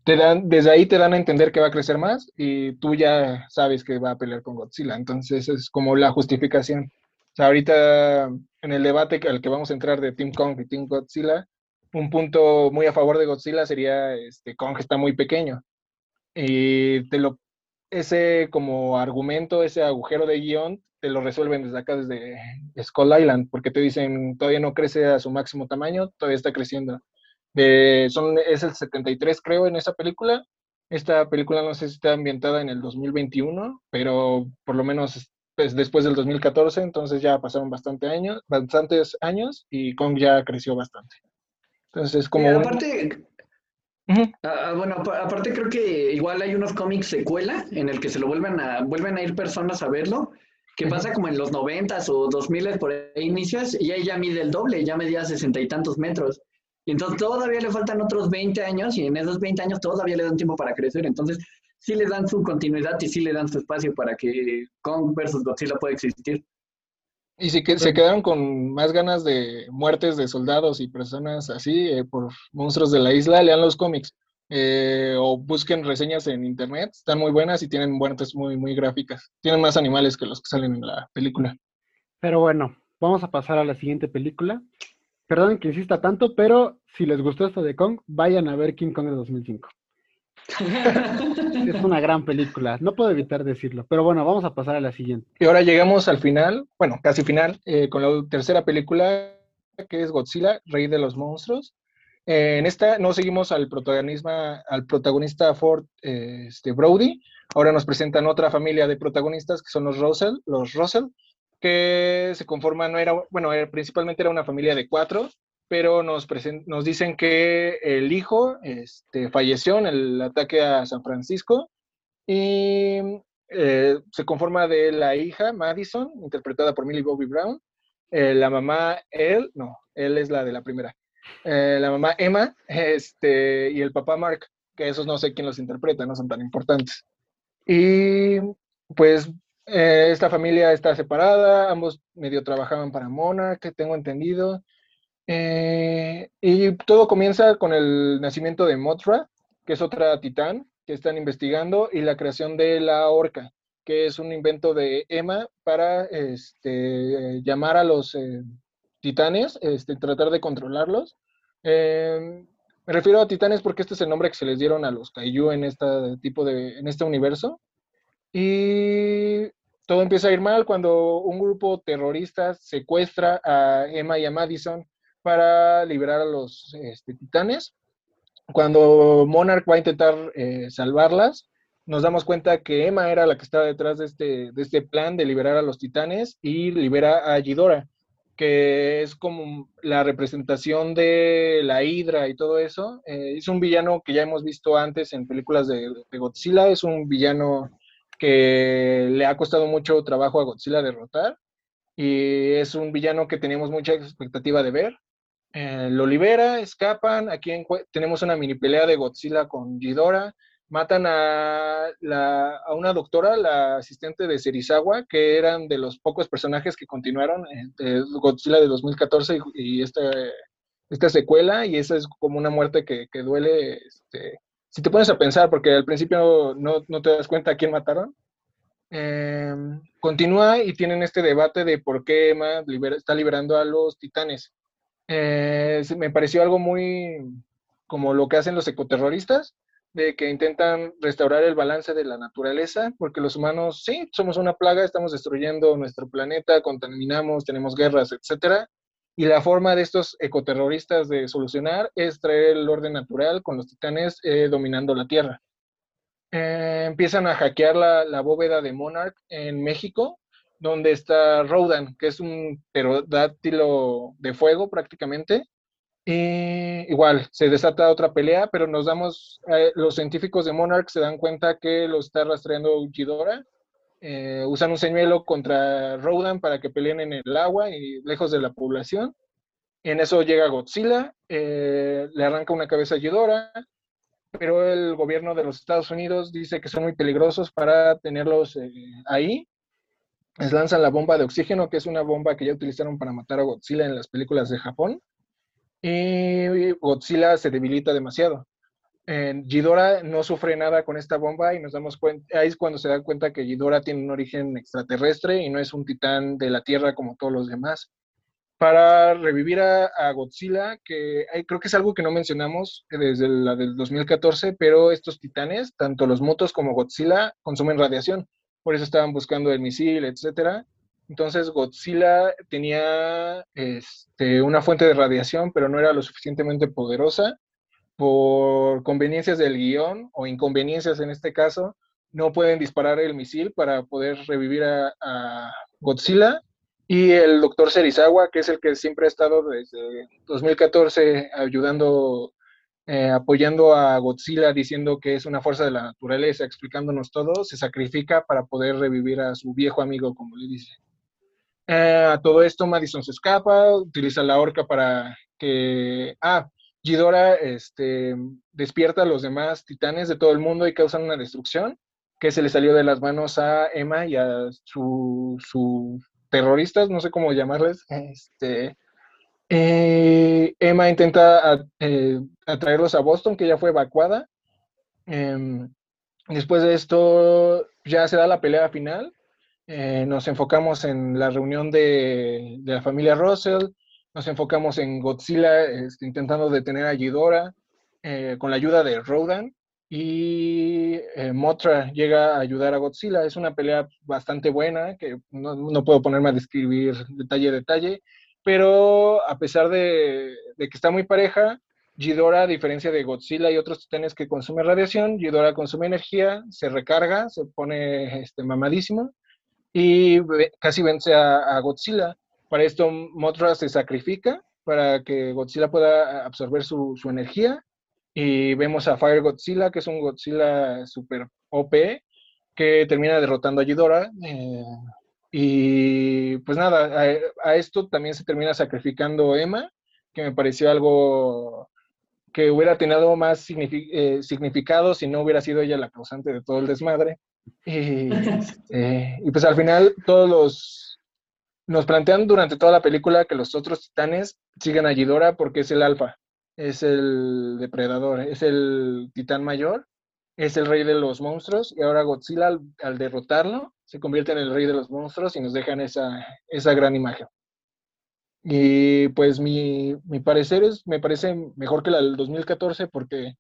te dan, desde ahí te dan a entender que va a crecer más y tú ya sabes que va a pelear con Godzilla. Entonces es como la justificación. O ahorita en el debate al que vamos a entrar de Team Kong y Team Godzilla, un punto muy a favor de Godzilla sería este Kong está muy pequeño. Y te lo ese como argumento, ese agujero de guion, te lo resuelven desde acá, desde Skull Island, porque te dicen, todavía no crece a su máximo tamaño, todavía está creciendo. son, es el 73, creo, en esa película. Esta película no sé si está ambientada en el 2021, pero por lo menos pues, después del 2014, entonces ya pasaron bastante años, bastantes años y Kong ya creció bastante. Entonces, como... aparte, Ah, bueno, aparte creo que igual hay unos cómics secuela en el que se lo vuelven a, vuelven a ir personas a verlo, que pasa como en los noventas o dos miles por ahí inicias, y ahí ya mide el doble, ya medía sesenta y tantos metros. Y entonces todavía le faltan otros 20 años, y en esos 20 años todavía le dan tiempo para crecer. Entonces sí le dan su continuidad y sí le dan su espacio para que Kong versus Godzilla pueda existir. Y si que, se quedaron con más ganas de muertes de soldados y personas así eh, por monstruos de la isla, lean los cómics. Eh, o busquen reseñas en internet, están muy buenas y tienen muertes muy, muy gráficas. Tienen más animales que los que salen en la película. Pero bueno, vamos a pasar a la siguiente película. Perdonen que insista tanto, pero si les gustó esto de Kong, vayan a ver King Kong de 2005 <laughs> es una gran película, no puedo evitar decirlo, pero bueno, vamos a pasar a la siguiente. Y ahora llegamos al final, bueno, casi final, eh, con la tercera película que es Godzilla, Rey de los Monstruos. Eh, en esta no seguimos al, al protagonista Ford eh, este, Brody, ahora nos presentan otra familia de protagonistas que son los Russell, los Russell, que se conforman, no era, bueno, principalmente era una familia de cuatro, pero nos, nos dicen que el hijo este, falleció en el ataque a San Francisco y eh, se conforma de la hija Madison, interpretada por Millie Bobby Brown, eh, la mamá él, no, él es la de la primera, eh, la mamá Emma este, y el papá Mark, que esos no sé quién los interpreta, no son tan importantes. Y pues esta familia está separada, ambos medio trabajaban para Monarch, tengo entendido. Eh, y todo comienza con el nacimiento de Mothra, que es otra titán que están investigando, y la creación de la orca, que es un invento de Emma para este, llamar a los eh, titanes, este, tratar de controlarlos. Me refiero a titanes porque este es el nombre que se les dieron a los kaiju en, este tipo de, en este universo. Y todo empieza a ir mal cuando un grupo terrorista secuestra a Emma y a Madison para liberar a los este, titanes. Cuando Monarch va a intentar eh, salvarlas, nos damos cuenta que Emma era la que estaba detrás de este, de este plan de liberar a los titanes y libera a Ghidorah, que es como la representación de la Hidra y todo eso. Eh, es un villano que ya hemos visto antes en películas de, de Godzilla, es un villano que le ha costado mucho trabajo a Godzilla derrotar y es un villano que teníamos mucha expectativa de ver. Eh, lo libera, escapan, aquí tenemos una mini pelea de Godzilla con Ghidorah, matan a, a, una doctora, la asistente de Serizawa, que eran de los pocos personajes que continuaron entre Godzilla de 2014 y, esta, esta, secuela, y esa es como una muerte que, que duele, este, si te pones a pensar, porque al principio no, no, te das cuenta a quién mataron, Em, continúa y tienen este debate de por qué Emma está liberando a los titanes. Eh, me pareció algo muy como lo que hacen los ecoterroristas, de que intentan restaurar el balance de la naturaleza, porque los humanos, sí, somos una plaga, estamos destruyendo nuestro planeta, contaminamos, tenemos guerras, etcétera. Y la forma de estos ecoterroristas de solucionar es traer el orden natural con los titanes eh, dominando la Tierra. Eh, empiezan a hackear la, la, bóveda de Monarch en México, donde está Rodan, que es un pterodáctilo de fuego prácticamente, y igual, se desata otra pelea, pero nos damos, eh, los científicos de Monarch se dan cuenta que lo está rastreando Ghidorah. Eh, usan un señuelo contra Rodan para que peleen en el agua y lejos de la población. En eso llega Godzilla, eh, le arranca una cabeza a Ghidorah, pero el gobierno de los Estados Unidos dice que son muy peligrosos para tenerlos ahí. Les lanzan la bomba de oxígeno, que es una bomba que ya utilizaron para matar a Godzilla en las películas de Japón y Godzilla se debilita demasiado. En Ghidorah no sufre nada con esta bomba y nos damos cuenta, ahí es cuando se da cuenta que Ghidorah tiene un origen extraterrestre y no es un titán de la Tierra como todos los demás. Para revivir a, Godzilla, que creo que es algo que no mencionamos desde la del 2014, pero estos titanes, tanto los motos como Godzilla, consumen radiación. Por eso estaban buscando el misil, etcétera. Entonces Godzilla tenía este, una fuente de radiación, pero no era lo suficientemente poderosa. Por conveniencias del guion o inconveniencias en este caso, no pueden disparar el misil para poder revivir a, Godzilla. Y el doctor Serizawa, que es el que siempre ha estado desde 2014 ayudando, eh, apoyando a Godzilla, diciendo que es una fuerza de la naturaleza, explicándonos todo, se sacrifica para poder revivir a su viejo amigo, como le dice. Eh, a todo esto, Madison se escapa, utiliza la horca para que. Ah, Ghidorah este, despierta a los demás titanes de todo el mundo y causan una destrucción que se le salió de las manos a Emma y a sus terroristas, no sé cómo llamarles. Este, Emma intenta eh, atraerlos a Boston, que ya fue evacuada. Em, después de esto, ya se da la pelea final eh, nos enfocamos en la reunión de, la familia Russell, nos enfocamos en Godzilla intentando detener a Ghidorah eh, con la ayuda de Rodan y Motra llega a ayudar a Godzilla. Es una pelea bastante buena que no, puedo ponerme a describir detalle a detalle, pero a pesar de, que está muy pareja, Ghidorah, a diferencia de Godzilla y otros titanes que consumen radiación, Ghidorah consume energía, se recarga, se pone este, mamadísimo y casi vence a, Godzilla. Para esto Mothra se sacrifica para que Godzilla pueda absorber su, energía y vemos a Fire Godzilla, que es un Godzilla super OP, que termina derrotando a Ghidorah. Eh, y pues nada, a, esto también se termina sacrificando Emma, que me pareció algo que hubiera tenido más eh, significado si no hubiera sido ella la causante de todo el desmadre. <laughs> Eh, y, pues al final todos los... Nos plantean durante toda la película que los otros titanes siguen a Ghidorah porque es el alfa, es el depredador, es el titán mayor, es el rey de los monstruos y ahora Godzilla al, derrotarlo se convierte en el rey de los monstruos y nos dejan esa, esa gran imagen. Y pues mi, mi, parecer es, me parece mejor que la del 2014 porque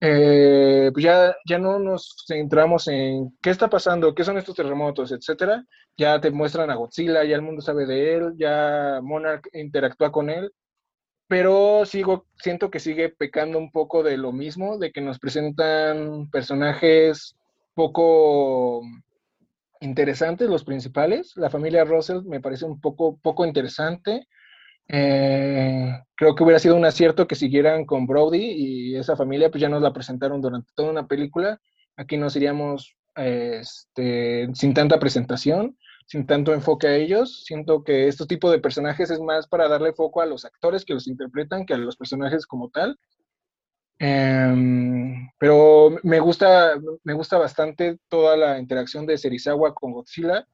eh, pues ya, ya no nos centramos en qué está pasando, qué son estos terremotos, etcétera. Ya te muestran a Godzilla, ya el mundo sabe de él, ya Monarch interactúa con él, pero sigo, siento que sigue pecando un poco de lo mismo, de que nos presentan personajes poco interesantes, los principales. La familia Russell me parece un poco, poco interesante. Eh, creo que hubiera sido un acierto que siguieran con Brody y esa familia, pues ya nos la presentaron durante toda una película. Aquí nos iríamos este, sin tanta presentación, sin tanto enfoque a ellos. Siento que este tipo de personajes es más para darle foco a los actores que los interpretan que a los personajes como tal. Em, pero me gusta, me gusta bastante toda la interacción de Serizawa con Godzilla.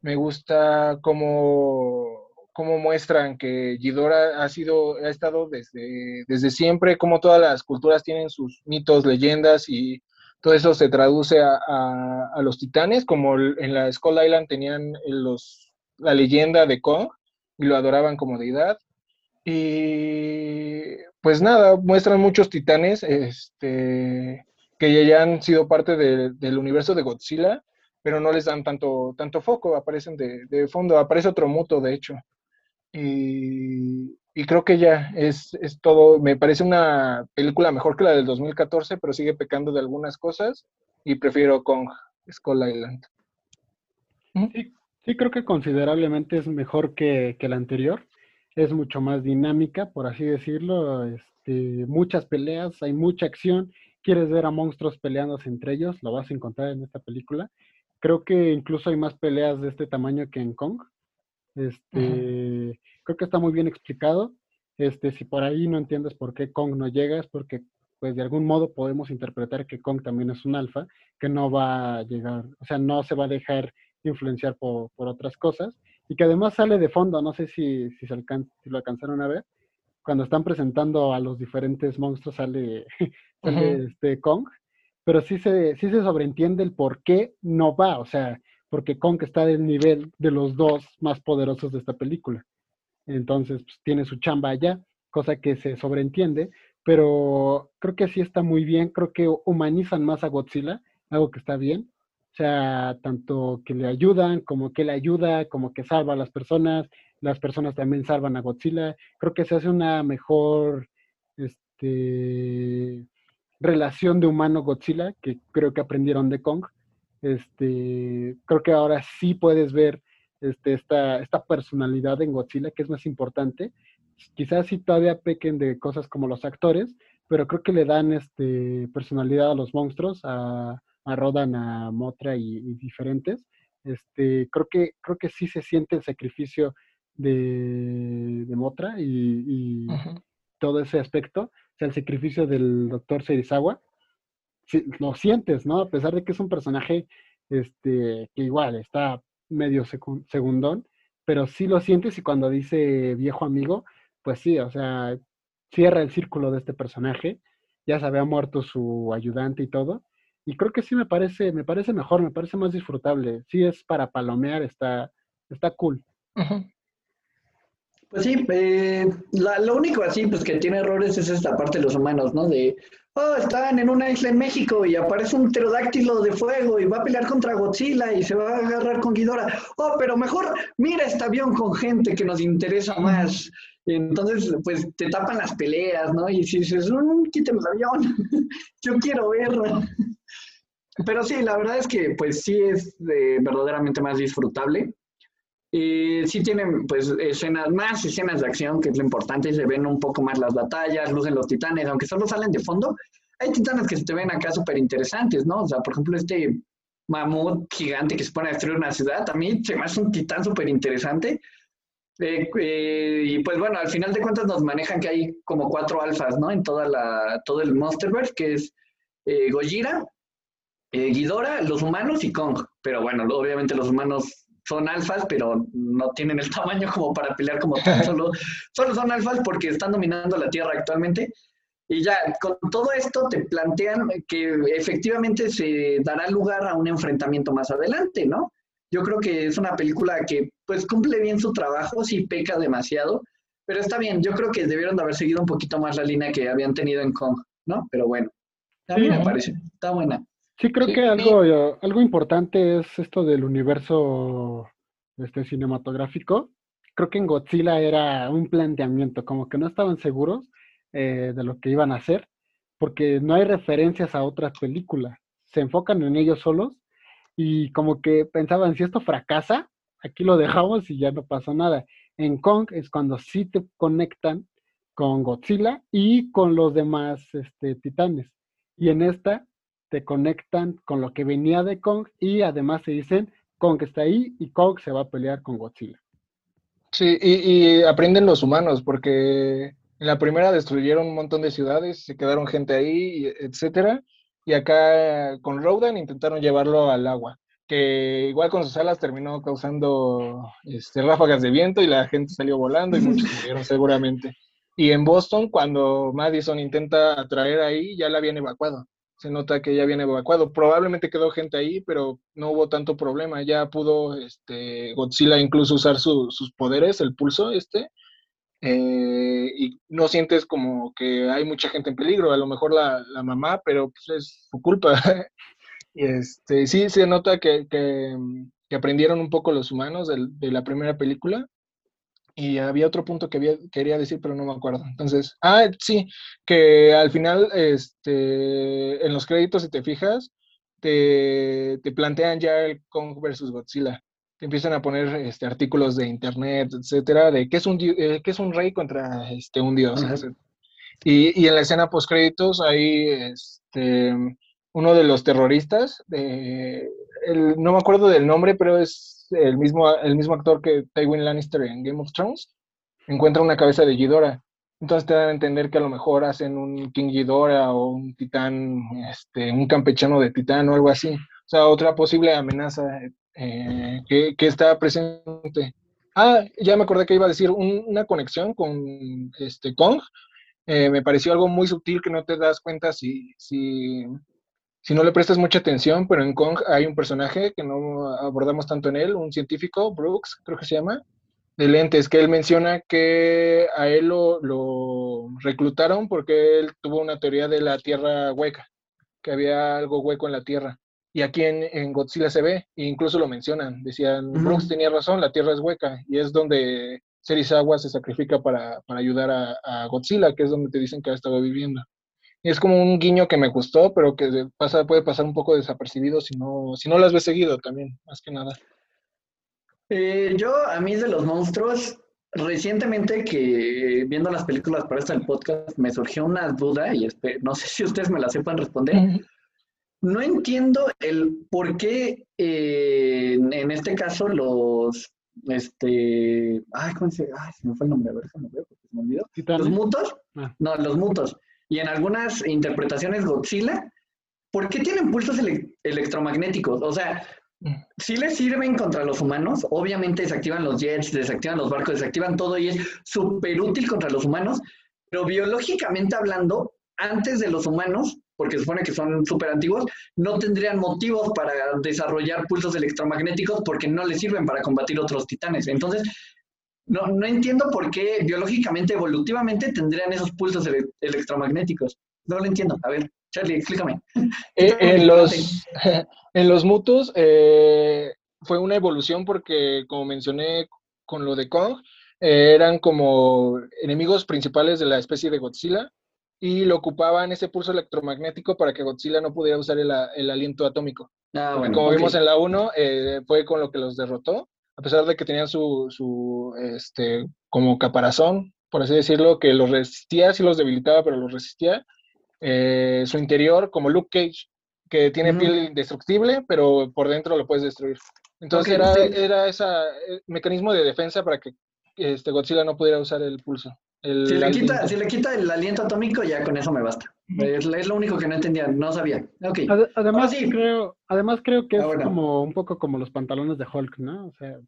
Me gusta cómo cómo muestran que Ghidorah ha sido, ha estado desde, desde siempre, como todas las culturas tienen sus mitos, leyendas y todo eso se traduce a, los titanes, como en la Skull Island tenían los, la leyenda de Kong y lo adoraban como deidad. Y pues nada, muestran muchos titanes este, que ya han sido parte del universo de Godzilla, pero no les dan tanto, tanto foco, aparecen de, de fondo, aparece otro muto, de hecho. Y, y creo que ya es, es, todo. Me parece una película mejor que la del 2014, pero sigue pecando de algunas cosas y prefiero Kong, Skull Island. Sí, sí, creo que considerablemente es mejor que, que, la anterior. Es mucho más dinámica, por así decirlo. Este, muchas peleas, hay mucha acción. Quieres ver a monstruos peleándose entre ellos, lo vas a encontrar en esta película. Creo que incluso hay más peleas de este tamaño que en Kong. Este, creo que está muy bien explicado. Este, si por ahí no entiendes por qué Kong no llega, es porque pues de algún modo podemos interpretar que Kong también es un alfa, que no va a llegar, o sea, no se va a dejar influenciar por, otras cosas, y que además sale de fondo, no sé si, si, se si lo alcanzaron a ver, cuando están presentando a los diferentes monstruos sale, <laughs> este Kong, pero sí se, sí se sobreentiende el por qué no va, o sea, porque Kong está del nivel de los dos más poderosos de esta película. Entonces pues, tiene su chamba allá, cosa que se sobreentiende, pero creo que sí está muy bien, creo que humanizan más a Godzilla, algo que está bien, o sea, tanto que le ayudan, como que le ayuda, como que salva a las personas, las personas también salvan a Godzilla, creo que se hace una mejor este, relación de humano-Godzilla, que creo que aprendieron de Kong, este, creo que ahora sí puedes ver este, esta, esta personalidad en Godzilla, que es más importante. Quizás sí todavía pequen de cosas como los actores, pero creo que le dan este, personalidad a los monstruos, a, a Rodan, a Motra y, diferentes. Este, creo, que, creo que sí se siente el sacrificio de, de Motra y, todo ese aspecto, o sea, el sacrificio del doctor Serizawa. lo sientes, ¿no? A pesar de que es un personaje este, que igual está medio segundón, pero sí lo sientes y cuando dice viejo amigo, pues sí, o sea, cierra el círculo de este personaje, ya se había muerto su ayudante y todo, y creo que sí me parece, me parece mejor, me parece más disfrutable, sí es para palomear, está, está cool. Pues sí, eh, lo único así, pues que tiene errores es esta parte de los humanos, ¿no? De, oh, están en una isla en México y aparece un pterodáctilo de fuego y va a pelear contra Godzilla y se va a agarrar con Ghidorah. Oh, pero mejor mira este avión con gente que nos interesa más. Entonces, pues te tapan las peleas, ¿no? Y si dices, mmm, quíteme el avión, <laughs> yo quiero verlo. Pero sí, la verdad es que pues sí es eh, verdaderamente más disfrutable. Y sí tienen pues escenas, más escenas de acción, que es lo importante, se ven un poco más las batallas, lucen los titanes, aunque solo salen de fondo, hay titanes que se te ven acá súper interesantes, ¿no? O sea, por ejemplo, este mamut gigante que se pone a destruir una ciudad, a mí se me hace un titán súper interesante. Eh, eh, y pues bueno, al final de cuentas nos manejan que hay como cuatro alfas, ¿no? En toda la, todo el Monsterverse, que es eh, Gojira, Ghidorah, los humanos y Kong. Pero bueno, obviamente los humanos son alfas, pero no tienen el <laughs> tamaño como para pelear como tal, solo, <laughs> solo son alfas porque están dominando la Tierra actualmente. Y ya, con todo esto te plantean que efectivamente se dará lugar a un enfrentamiento más adelante, ¿no? Yo creo que es una película que pues cumple bien su trabajo, sí peca demasiado, pero está bien, yo creo que debieron de haber seguido un poquito más la línea que habían tenido en Kong, ¿no? Pero bueno, a mí me parece, está buena. Sí, creo que algo, algo importante es esto del universo este, cinematográfico. Creo que en Godzilla era un planteamiento, como que no estaban seguros eh, de lo que iban a hacer, porque no hay referencias a otras películas. Se enfocan en ellos solos y como que pensaban, si esto fracasa, aquí lo <laughs> dejamos y ya no pasó nada. En Kong es cuando sí te conectan con Godzilla y con los demás este, titanes. Y en esta te conectan con lo que venía de Kong y además se dicen Kong está ahí y Kong se va a pelear con Godzilla. Sí, y, aprenden los humanos porque en la primera destruyeron un montón de ciudades, se quedaron gente ahí, etcétera, y acá con Rodan intentaron llevarlo al agua, que igual con sus alas terminó causando este, ráfagas de viento y la gente salió volando y muchos <laughs> murieron seguramente. Y en Boston, cuando Madison intenta atraer ahí, ya la habían evacuado. Se nota que ya viene evacuado. Probablemente quedó gente ahí, pero no hubo tanto problema. Ya pudo este, Godzilla incluso usar sus poderes, el pulso este, eh, y no sientes como que hay mucha gente en peligro, a lo mejor la, mamá, pero pues es su culpa. <laughs> y este, sí se nota que, que, aprendieron un poco los humanos de la primera película y había otro punto que quería decir, pero no me acuerdo. Entonces, ah, sí, que al final, este, en los créditos, si te fijas, te, plantean ya el Kong versus Godzilla. Te empiezan a poner este, artículos de internet, etcétera, de qué es un, eh, es un rey contra este, un dios. y, y, en la escena post créditos hay este, uno de los terroristas, de, no me acuerdo del nombre, pero es el mismo, el mismo actor que Tywin Lannister en Game of Thrones, encuentra una cabeza de Ghidorah. Entonces te dan a entender que a lo mejor hacen un King Ghidorah o un titán, este, un campechano de titán o algo así. O sea, otra posible amenaza eh, que, que, está presente. Ah, ya me acordé que iba a decir una conexión con este Kong. Eh, me pareció algo muy sutil que no te das cuenta si, si, si no le prestas mucha atención, pero en Kong hay un personaje que no abordamos tanto en él, un científico, Brooks, creo que se llama, de lentes, que él menciona que a él lo, reclutaron porque él tuvo una teoría de la Tierra hueca, que había algo hueco en la Tierra. Y aquí en, Godzilla se ve, e incluso lo mencionan. Decían, Brooks tenía razón, la Tierra es hueca, y es donde Serizawa se sacrifica para, ayudar a, a, Godzilla, que es donde te dicen que ha estado viviendo es como un guiño que me gustó, pero que pasa, puede pasar un poco desapercibido si no, si no lo has seguido también, más que nada. Eh, yo, a mí de los monstruos, recientemente que viendo las películas para este podcast, me surgió una duda y no sé si ustedes me la sepan responder. No entiendo el por qué eh, en, este caso los este ay cómo se ay se me fue el nombre a ver se me olvidó. Los mutos ah. no los mutos y en algunas interpretaciones Godzilla, ¿por qué tienen pulsos electromagnéticos? O sea, mm. sí les sirven contra los humanos, obviamente desactivan los jets, desactivan los barcos, desactivan todo y es súper útil contra los humanos, pero biológicamente hablando, antes de los humanos, porque se supone que son súper antiguos, no tendrían motivos para desarrollar pulsos electromagnéticos porque no les sirven para combatir otros titanes. Entonces, no, no entiendo por qué biológicamente, evolutivamente tendrían esos pulsos electromagnéticos. No lo entiendo. A ver, Charlie, explícame. <laughs> Eh, <laughs> en, los, en los mutos eh, fue una evolución porque, como mencioné con lo de Kong, eh, eran como enemigos principales de la especie de Godzilla y lo ocupaban ese pulso electromagnético para que Godzilla no pudiera usar el, aliento atómico. Ah, bueno, como vimos en la 1, fue con lo que los derrotó a pesar de que tenían su, su este, como caparazón, por así decirlo, que los resistía, sí los debilitaba, pero los resistía, eh, su interior, como Luke Cage, que tiene piel indestructible, pero por dentro lo puedes destruir. Entonces era, era ese mecanismo de defensa para que este Godzilla no pudiera usar el pulso. si, le quita, si, le quita, el aliento atómico, ya con eso me basta. Es, lo único que no entendía, no sabía. además, creo, además creo que es como un poco como los pantalones de Hulk, ¿no? O sea,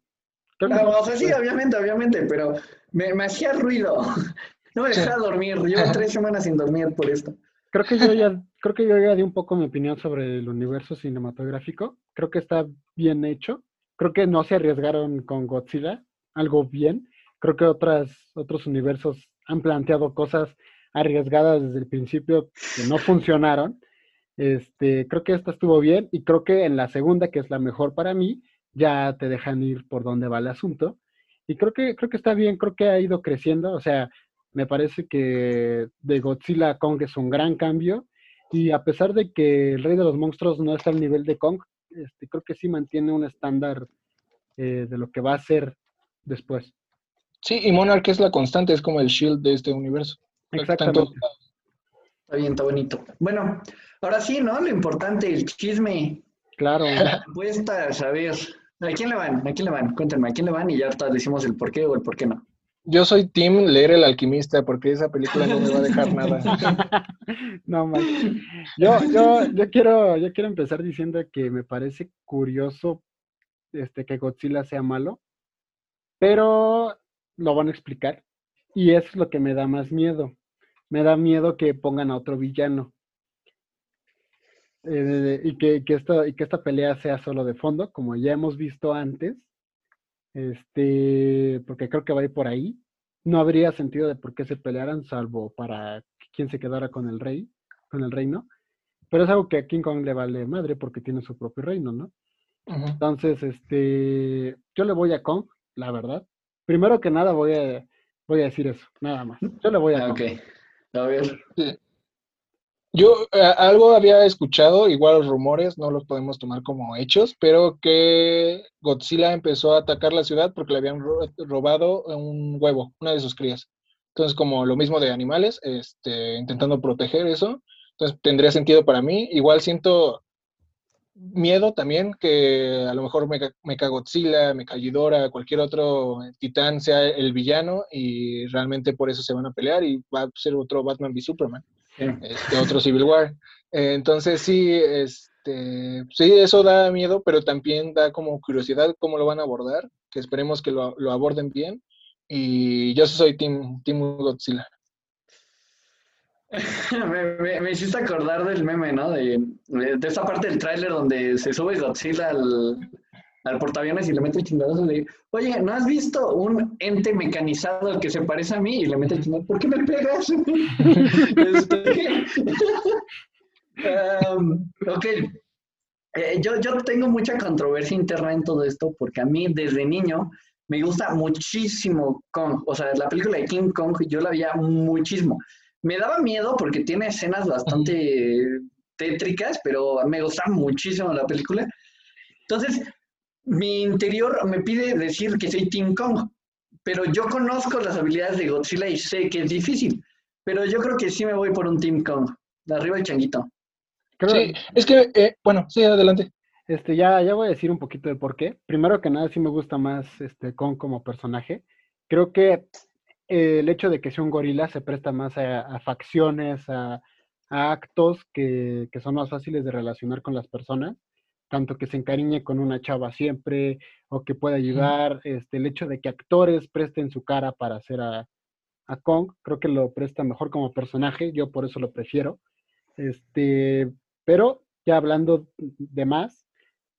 sí, obviamente, obviamente, pero me, me hacía ruido. <laughs> No me dejaba dormir. Llevo tres semanas sin dormir por esto. Creo que yo ya, creo que yo ya di un poco mi opinión sobre el universo cinematográfico. Creo que está bien hecho. Creo que no se arriesgaron con Godzilla, algo bien. Creo que otras, otros universos han planteado cosas arriesgadas desde el principio que no funcionaron. Este, creo que esta estuvo bien y creo que en la segunda, que es la mejor para mí, ya te dejan ir por dónde va el asunto. Y creo que, creo que está bien, creo que ha ido creciendo. O sea, me parece que de Godzilla a Kong es un gran cambio. Y a pesar de que el Rey de los Monstruos no está al nivel de Kong, este, creo que sí mantiene un estándar eh, de lo que va a ser después. Sí, y Monarch es la constante, es como el shield de este universo. Exactamente. Está bien, está bonito. Bueno, ahora sí, ¿no? Lo importante, el chisme. Claro. <laughs> Apuestas, a ver. ¿A quién le van? ¿A quién le van? Cuéntenme, ¿a quién le van? Y ya decimos el por qué o el por qué no. Yo soy Tim leer El Alquimista porque esa película no me va a dejar <laughs> nada. no, más. Yo, yo, yo, quiero, yo quiero empezar diciendo que me parece curioso este, que Godzilla sea malo, pero lo van a explicar. Y eso es lo que me da más miedo. Me da miedo que pongan a otro villano. eh, y, que, que esto, y que esta pelea sea solo de fondo, como ya hemos visto antes, este, porque creo que va a ir por ahí. No habría sentido de por qué se pelearan, salvo para quien se quedara con el rey, con el reino. Pero es algo que a King Kong le vale madre porque tiene su propio reino, ¿no? Entonces, este, yo le voy a Kong, la verdad. Primero que nada voy a, voy a decir eso, nada más. Yo le voy a ah, Kong. A. Yo eh, algo había escuchado, igual los rumores, no los podemos tomar como hechos, pero que Godzilla empezó a atacar la ciudad porque le habían robado un huevo, una de sus crías. Entonces, como lo mismo de animales, este, intentando proteger eso, entonces tendría sentido para mí. Igual siento miedo también que a lo mejor Mecha Godzilla, Mecha cualquier otro titán sea el villano y realmente por eso se van a pelear y va a ser otro Batman v Superman este, otro Civil War. Eh, entonces sí, este, sí, eso da miedo, pero también da como curiosidad cómo lo van a abordar, que esperemos que lo, lo aborden bien. Y yo soy Team, team Godzilla. <laughs> me, me, hiciste acordar del meme, ¿no? De, de esa parte del tráiler donde se sube Godzilla al, al portaaviones y le mete el chingadazo de, oye, ¿no has visto un ente mecanizado que se parece a mí? Y le mete el chingadazo, ¿por qué me pegas? Um, <laughs> <laughs> ok. Eh, yo, yo tengo mucha controversia interna en todo esto porque a mí desde niño me gusta muchísimo Kong. O sea, la película de King Kong yo la veía muchísimo. Me daba miedo porque tiene escenas bastante tétricas, pero me gusta muchísimo la película. Entonces, mi interior me pide decir que soy Team Kong, pero yo conozco las habilidades de Godzilla y sé que es difícil, pero yo creo que sí me voy por un Team Kong. De arriba el changuito. sí, es que, eh, bueno, sí, adelante. Este, ya, ya voy a decir un poquito de por qué. Primero que nada, sí me gusta más este Kong como personaje. Creo que eh, el hecho de que sea un gorila se presta más a, facciones, a, a actos que, que, son más fáciles de relacionar con las personas tanto que se encariñe con una chava siempre o que pueda ayudar, este, el hecho de que actores presten su cara para hacer a, a Kong, creo que lo presta mejor como personaje, yo por eso lo prefiero. Este, pero ya hablando de más,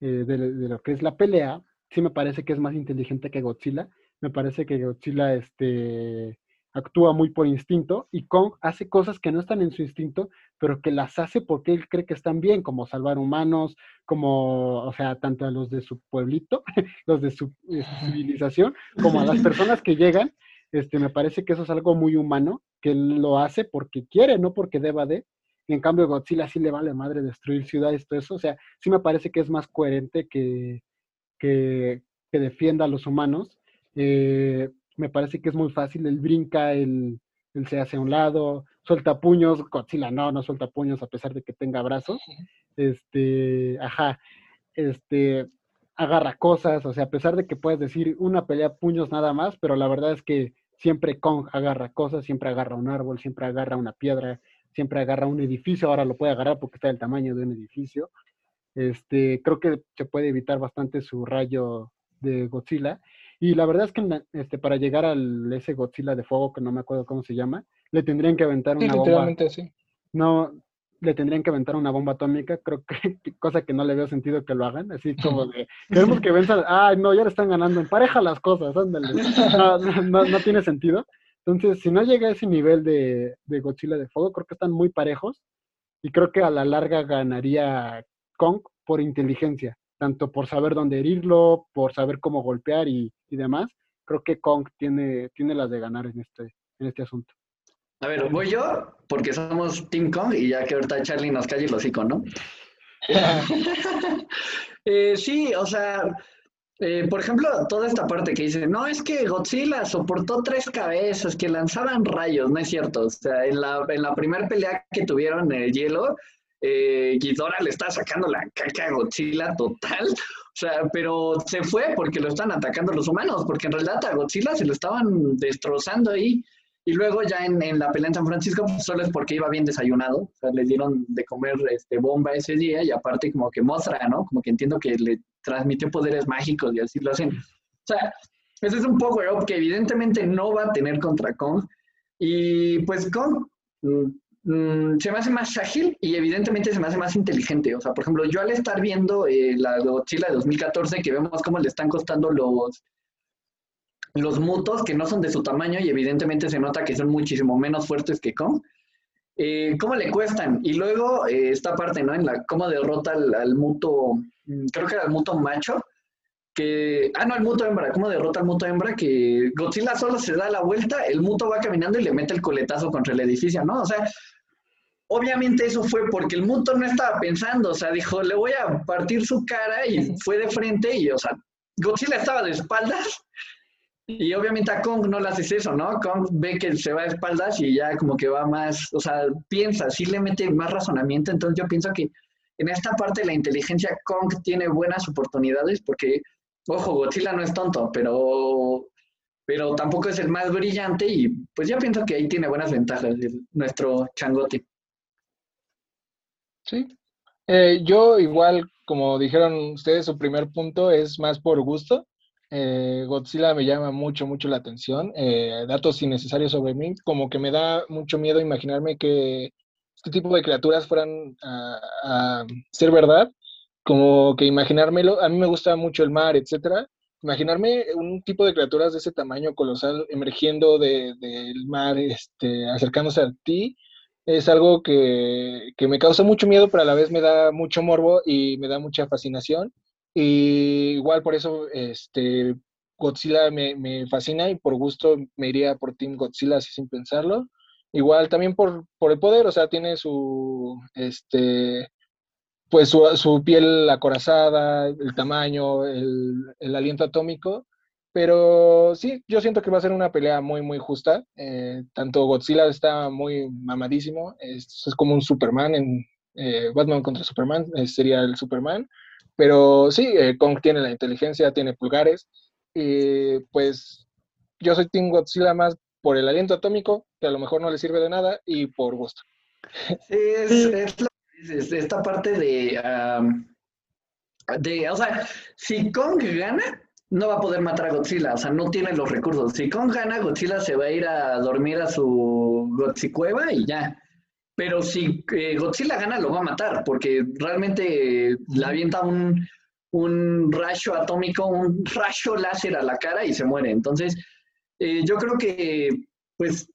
eh, de, de, lo que es la pelea, sí me parece que es más inteligente que Godzilla. Me parece que Godzilla este, actúa muy por instinto y Kong hace cosas que no están en su instinto, pero que las hace porque él cree que están bien, como salvar humanos, como, o sea, tanto a los de su pueblito, <laughs> los de su, civilización, como a las <laughs> personas que llegan. Este, me parece que eso es algo muy humano, que él lo hace porque quiere, no porque deba de. Y en cambio Godzilla sí le vale madre destruir ciudades, todo eso. O sea, sí me parece que es más coherente que, que, que defienda a los humanos. Eh, me parece que es muy fácil, él brinca, él, se hace a un lado, suelta puños, Godzilla no, no suelta puños a pesar de que tenga brazos, este, ajá, este, agarra cosas, o sea, a pesar de que puedes decir una pelea puños nada más, pero la verdad es que siempre Kong agarra cosas, siempre agarra un árbol, siempre agarra una piedra, siempre agarra un edificio, ahora lo puede agarrar porque está del tamaño de un edificio. Este, creo que se puede evitar bastante su rayo de Godzilla. Y la verdad es que este, para llegar al ese Godzilla de fuego, que no me acuerdo cómo se llama, le tendrían que aventar una bomba. Sí. No, le tendrían que aventar una bomba atómica, creo que, <laughs> cosa que no le veo sentido que lo hagan, así como de, <laughs> queremos que venzan, ay, no, ya le están ganando, empareja las cosas, ándale, no, no, no, tiene sentido. Entonces, si no llega a ese nivel de, de Godzilla de fuego, creo que están muy parejos y creo que a la larga ganaría Kong por inteligencia tanto por saber dónde herirlo, por saber cómo golpear y, demás. Creo que Kong tiene, tiene las de ganar en este, en este asunto. A ver, voy yo, porque somos Team Kong y ya que ahorita Charlie nos calle el hocico, ¿no? <laughs> Eh, sí, o sea, eh, por ejemplo, toda esta parte que dice, no, es que Godzilla soportó tres cabezas que lanzaban rayos, no es cierto. O sea, en la, en la primera pelea que tuvieron en el hielo, eh, Ghidorah le está sacando la caca a Godzilla total, <laughs> o sea, pero se fue porque lo están atacando los humanos, porque en realidad a Godzilla se lo estaban destrozando ahí. Y luego ya en, la pelea en San Francisco, pues, solo es porque iba bien desayunado, o sea, le dieron de comer este, bomba ese día y aparte como que Mothra, ¿no? Como que entiendo que le transmitió poderes mágicos y así lo hacen. O sea, ese es un power-up que evidentemente no va a tener contra Kong. Y pues Kong, mm, se me hace más ágil y evidentemente se me hace más inteligente. O sea, por ejemplo, yo al estar viendo eh, la Godzilla de 2014, que vemos cómo le están costando los, los mutos, que no son de su tamaño y evidentemente se nota que son muchísimo menos fuertes que Kong, eh, ¿cómo le cuestan? Y luego eh, esta parte, ¿no? En la cómo derrota al, al muto, mm, creo que era el muto macho, que, ah, no, el muto hembra, ¿cómo derrota al muto hembra? Que Godzilla solo se da la vuelta, el muto va caminando y le mete el coletazo contra el edificio, ¿no? O sea, obviamente eso fue porque el muto no estaba pensando, o sea, dijo, le voy a partir su cara y fue de frente y, o sea, Godzilla estaba de espaldas y obviamente a Kong no le haces eso, ¿no? Kong ve que se va de espaldas y ya como que va más, o sea, piensa, sí le mete más razonamiento, entonces yo pienso que en esta parte de la inteligencia Kong tiene buenas oportunidades porque Ojo, Godzilla no es tonto, pero, pero tampoco es el más brillante y pues ya pienso que ahí tiene buenas ventajas nuestro changote. Sí. Eh, yo igual, como dijeron ustedes, su primer punto es más por gusto. Eh, Godzilla me llama mucho, mucho la atención. Eh, datos innecesarios sobre mí, como que me da mucho miedo imaginarme que este tipo de criaturas fueran a ser verdad como que imaginármelo, a mí me gusta mucho el mar, etcétera, imaginarme un tipo de criaturas de ese tamaño colosal emergiendo del mar, este, acercándose a ti, es algo que, me causa mucho miedo, pero a la vez me da mucho morbo y me da mucha fascinación. Y igual por eso este, Godzilla me, me fascina y por gusto me iría por Team Godzilla así sin pensarlo. Igual también por, por el poder, o sea, tiene su, este, pues su, piel acorazada, el tamaño, el, aliento atómico. Pero sí, yo siento que va a ser una pelea muy, muy justa. Eh, tanto Godzilla está muy mamadísimo, es, como un Superman en eh, Batman contra Superman, eh, sería el Superman. Pero sí, Kong tiene la inteligencia, tiene pulgares. Y pues yo soy Team Godzilla más por el aliento atómico, que a lo mejor no le sirve de nada, y por gusto. Sí, es, lo esta parte de, de, o sea, si Kong gana, no va a poder matar a Godzilla, o sea, no tiene los recursos. Si Kong gana, Godzilla se va a ir a dormir a su Godzicueva y ya. Pero si eh, Godzilla gana, lo va a matar, porque realmente le avienta un, un rayo atómico, un rayo láser a la cara y se muere. Entonces, eh, yo creo que, pues,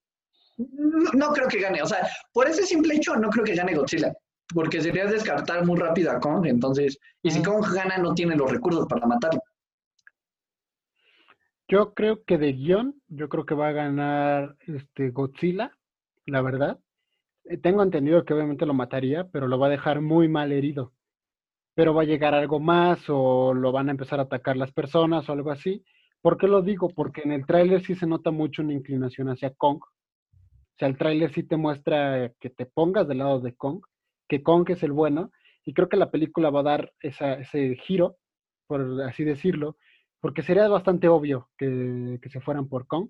no, creo que gane. O sea, por ese simple hecho, no creo que gane Godzilla porque sería descartar muy rápido a Kong, entonces, y si Kong gana no tiene los recursos para matarlo. Yo creo que de guion, yo creo que va a ganar este Godzilla, la verdad. Eh, tengo entendido que obviamente lo mataría, pero lo va a dejar muy mal herido. Pero va a llegar algo más o lo van a empezar a atacar las personas o algo así. ¿Por qué lo digo? Porque en el tráiler sí se nota mucho una inclinación hacia Kong. O sea, el tráiler sí te muestra que te pongas del lado de Kong que Kong es el bueno, y creo que la película va a dar ese giro, por así decirlo, porque sería bastante obvio que, se fueran por Kong.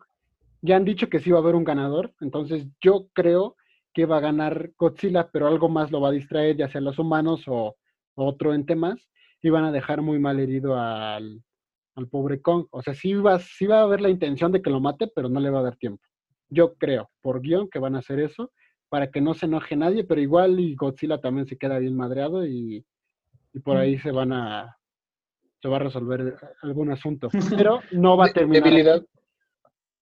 Ya han dicho que sí va a haber un ganador, entonces yo creo que va a ganar Godzilla, pero algo más lo va a distraer, ya sea los humanos o, otro ente más, y van a dejar muy mal herido al, pobre Kong. O sea, sí va, sí va a haber la intención de que lo mate, pero no le va a dar tiempo. Yo creo, por guion, que van a hacer eso, para que no se enoje nadie, pero igual y Godzilla también se queda bien madreado y, por mm. ahí se van a se va a resolver algún asunto, <laughs> pero no va a terminar. Debilidad,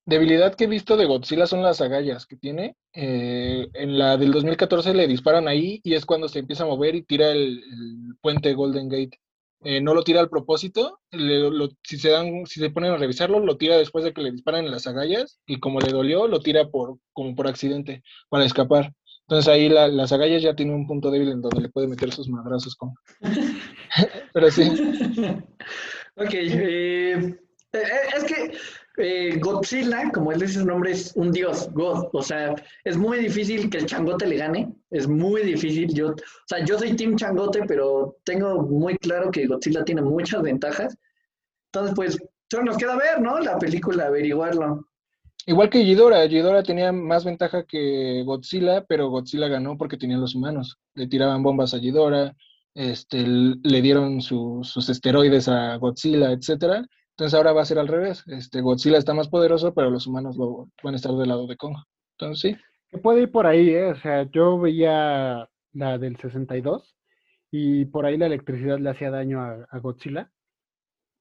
debilidad que he visto de Godzilla son las agallas que tiene. Eh, en la del 2014 le disparan ahí y es cuando se empieza a mover y tira el, puente Golden Gate. Eh, no lo tira al propósito, si, se dan, si se ponen a revisarlo, lo tira después de que le disparan las agallas y como le dolió, lo tira por, como por accidente para escapar. Entonces ahí las agallas ya tienen un punto débil en donde le puede meter sus madrazos con. <laughs> Pero sí. ok, eh, eh, es que eh, Godzilla, como él dice su nombre, es un dios, God. O sea, es muy difícil que el changote le gane. Es muy difícil. Yo, o sea, yo soy Team Changote, pero tengo muy claro que Godzilla tiene muchas ventajas. Entonces, pues, solo nos queda ver, ¿no? La película, averiguarlo. Igual que Ghidorah, Ghidorah tenía más ventaja que Godzilla, pero Godzilla ganó porque tenían los humanos. Le tiraban bombas a Ghidorah, este, le dieron sus esteroides a Godzilla, etcétera entonces ahora va a ser al revés. Este, Godzilla está más poderoso, pero los humanos lo, van a estar del lado de Kong. Entonces sí. Puede ir por ahí, ¿eh? O sea, yo veía la del 62 y por ahí la electricidad le hacía daño a, Godzilla,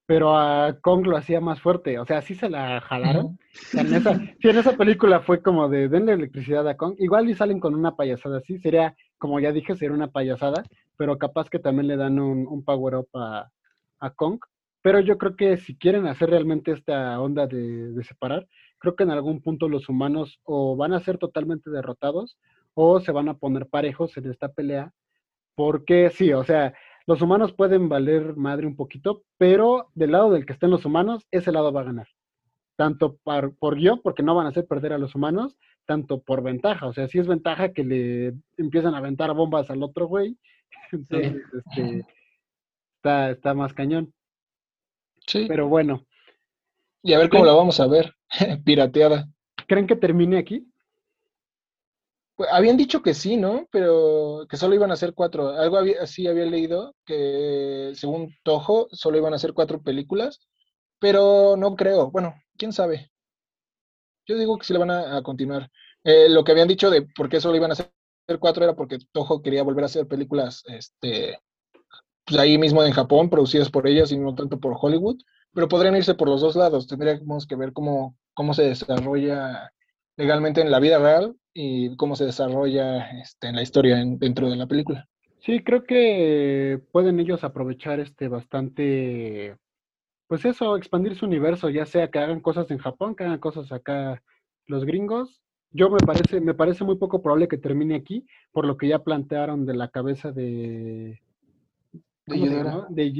pero a Kong lo hacía más fuerte, o sea, sí se la jalaron. en esa, <laughs> sí, en esa película fue como de denle electricidad a Kong, igual y salen con una payasada así, sería, como ya dije, sería una payasada, pero capaz que también le dan un, power up a, a, Kong. Pero yo creo que si quieren hacer realmente esta onda de, de separar, creo que en algún punto los humanos o van a ser totalmente derrotados o se van a poner parejos en esta pelea, porque sí, o sea, los humanos pueden valer madre un poquito, pero del lado del que estén los humanos, ese lado va a ganar. Tanto por, por guion, porque no van a hacer perder a los humanos, tanto por ventaja. O sea, si es ventaja que le empiezan a aventar bombas al otro güey, <laughs> entonces este, está, está más cañón. Sí. Pero bueno. Y a ver cómo la vamos a ver, <laughs> pirateada. ¿Creen que termine aquí? Pues, habían dicho que sí, ¿no? Pero que solo iban a ser cuatro. Algo así había leído, que según Toho solo iban a ser cuatro películas, pero no creo. Bueno, quién sabe. Yo digo que sí la van a, continuar. Eh, lo que habían dicho de por qué solo iban a ser cuatro era porque Toho quería volver a hacer películas este, pues ahí mismo en Japón, producidas por ellas y no tanto por Hollywood, pero podrían irse por los dos lados. Tendríamos que ver cómo, cómo se desarrolla legalmente en la vida real y cómo se desarrolla este, en la historia dentro de la película. Sí, creo que pueden ellos aprovechar este bastante, pues eso, expandir su universo, ya sea que hagan cosas en Japón, que hagan cosas acá los gringos. Yo me parece, me parece muy poco probable que termine aquí, por lo que ya plantearon de la cabeza de de de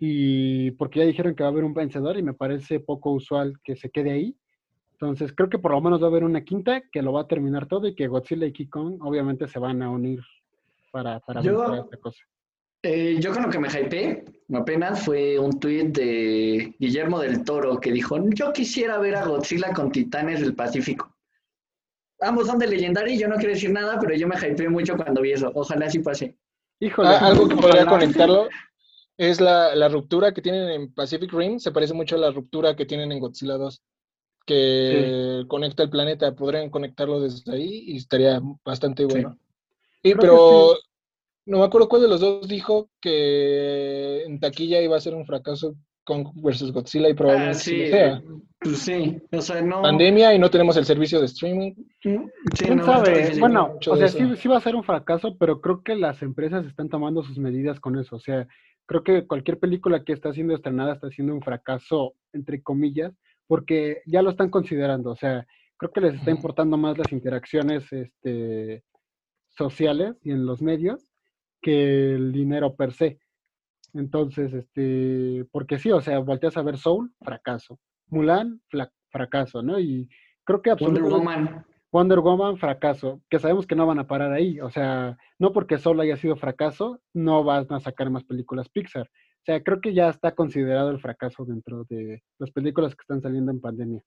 y porque ya dijeron que va a haber un vencedor y me parece poco usual que se quede ahí. Entonces, creo que por lo menos va a haber una quinta que lo va a terminar todo y que Godzilla y King Kong obviamente se van a unir para, para yo, esta cosa. Eh, yo con lo que me hypeé apenas fue un tuit de Guillermo del Toro que dijo, yo quisiera ver a Godzilla con Titanes del Pacífico. Ambos son de Legendary, yo no quiero decir nada, pero yo me hypeé mucho cuando vi eso. Ojalá así pase. Híjole. Ah, algo que podría conectarlo es la, la, ruptura que tienen en Pacific Rim, se parece mucho a la ruptura que tienen en Godzilla 2 que conecta el planeta, podrían conectarlo desde ahí y estaría bastante bueno. Y pero no me acuerdo cuál de los dos dijo que en taquilla iba a ser un fracaso con versus Godzilla y probablemente ah, sí, sea. Pues sí, o sea, no. Pandemia y no tenemos el servicio de streaming. Mm, ¿Quién sabe? Bueno, o sea, sí, sí va a ser un fracaso, pero creo que las empresas están tomando sus medidas con eso. O sea, creo que cualquier película que está siendo estrenada está siendo un fracaso, entre comillas, porque ya lo están considerando, o sea, creo que les está importando más las interacciones este, sociales y en los medios que el dinero per se. Entonces, este, porque sí, o sea, volteas a ver Soul, fracaso. Mulan, fracaso, ¿no? Y creo que absolutamente... Wonder Woman. Wonder Woman, fracaso, que sabemos que no van a parar ahí, o sea, no porque Soul haya sido fracaso, no van a sacar más películas Pixar. O sea, creo que ya está considerado el fracaso dentro de las películas que están saliendo en pandemia.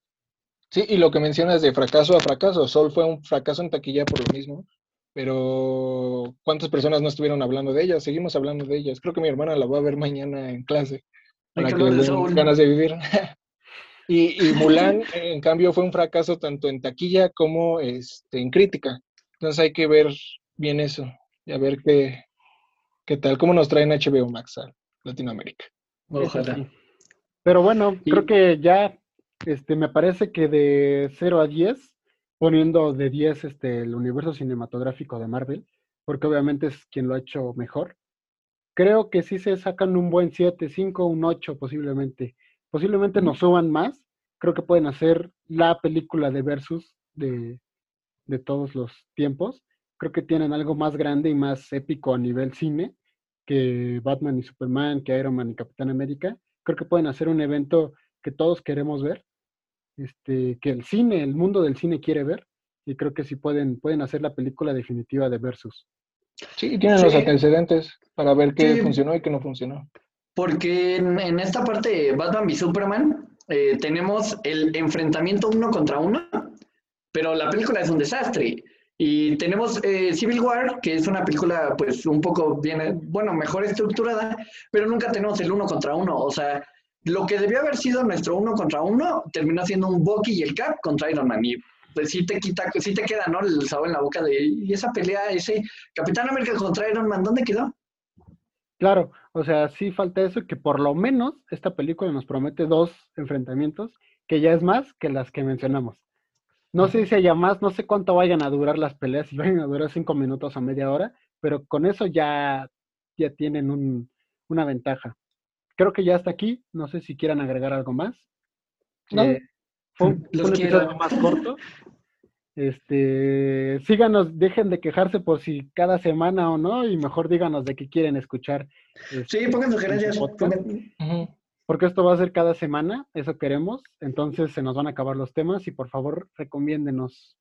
Sí, y lo que mencionas de fracaso a fracaso, Sol fue un fracaso en taquilla por lo mismo, pero ¿cuántas personas no estuvieron hablando de ella? Seguimos hablando de ellas. Creo que mi hermana la va a ver mañana en clase para que le den ganas de vivir. <laughs> y, y, Mulan, en cambio, fue un fracaso tanto en taquilla como este, en crítica. Entonces hay que ver bien eso y a ver qué, qué tal, cómo nos traen HBO Max. Latinoamérica. Ojalá. Pero bueno, creo que ya este, me parece que de 0 a 10, poniendo de 10 este, el universo cinematográfico de Marvel, porque obviamente es quien lo ha hecho mejor, creo que sí se sacan un buen 7, 5, un 8 posiblemente. Posiblemente nos suban más. Creo que pueden hacer la película de Versus de, de todos los tiempos. Creo que tienen algo más grande y más épico a nivel cine que Batman y Superman, que Iron Man y Capitán América. Creo que pueden hacer un evento que todos queremos ver, este, que el cine, el mundo del cine quiere ver, y creo que sí pueden, pueden hacer la película definitiva de Versus. Sí, tienen los antecedentes para ver qué funcionó y qué no funcionó. Porque en, esta parte de Batman y Superman eh, tenemos el enfrentamiento uno contra uno, pero la película es un desastre. Y tenemos eh, Civil War, que es una película pues un poco bien, bueno, mejor estructurada, pero nunca tenemos el uno contra uno. O sea, lo que debió haber sido nuestro uno contra uno terminó siendo un Bucky y el Cap contra Iron Man. Y pues sí te quita, sí te queda, ¿no? El sabor en la boca de, y esa pelea, ese Capitán América contra Iron Man, ¿dónde quedó? Claro, o sea, sí falta eso, que por lo menos esta película nos promete dos enfrentamientos, que ya es más que las que mencionamos. No sé si haya más, no sé cuánto vayan a durar las peleas, si vayan a durar cinco minutos o media hora, pero con eso ya, ya tienen un, una ventaja. Creo que ya hasta aquí, no sé si quieran agregar algo más. No. Eh, fue un, Los un quiero. episodio más corto. Este, síganos, dejen de quejarse por si cada semana o no, y mejor díganos de qué quieren escuchar. Sí, este, pongan en sugerencias. Ujú. Porque esto va a ser cada semana, eso queremos. Entonces se nos van a acabar los temas y por favor recomiéndenos.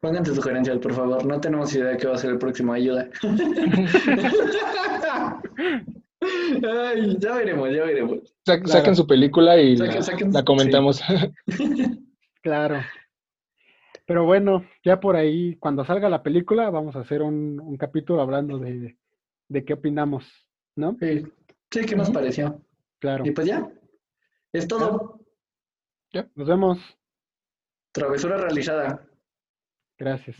Pongan tus sugerencias, por favor. No tenemos idea de qué va a ser el próximo. Ayuda. <laughs> Ay, ya veremos, ya veremos. Sa- Claro. Saquen su película y Saquen- la, saquen- la comentamos. Claro. Pero bueno, ya por ahí, cuando salga la película, vamos a hacer un, un capítulo hablando de, de qué opinamos, ¿no? Sí, sí, ¿qué nos pareció? Claro. Y pues ya. Es todo. Nos vemos. Travesura realizada. Gracias.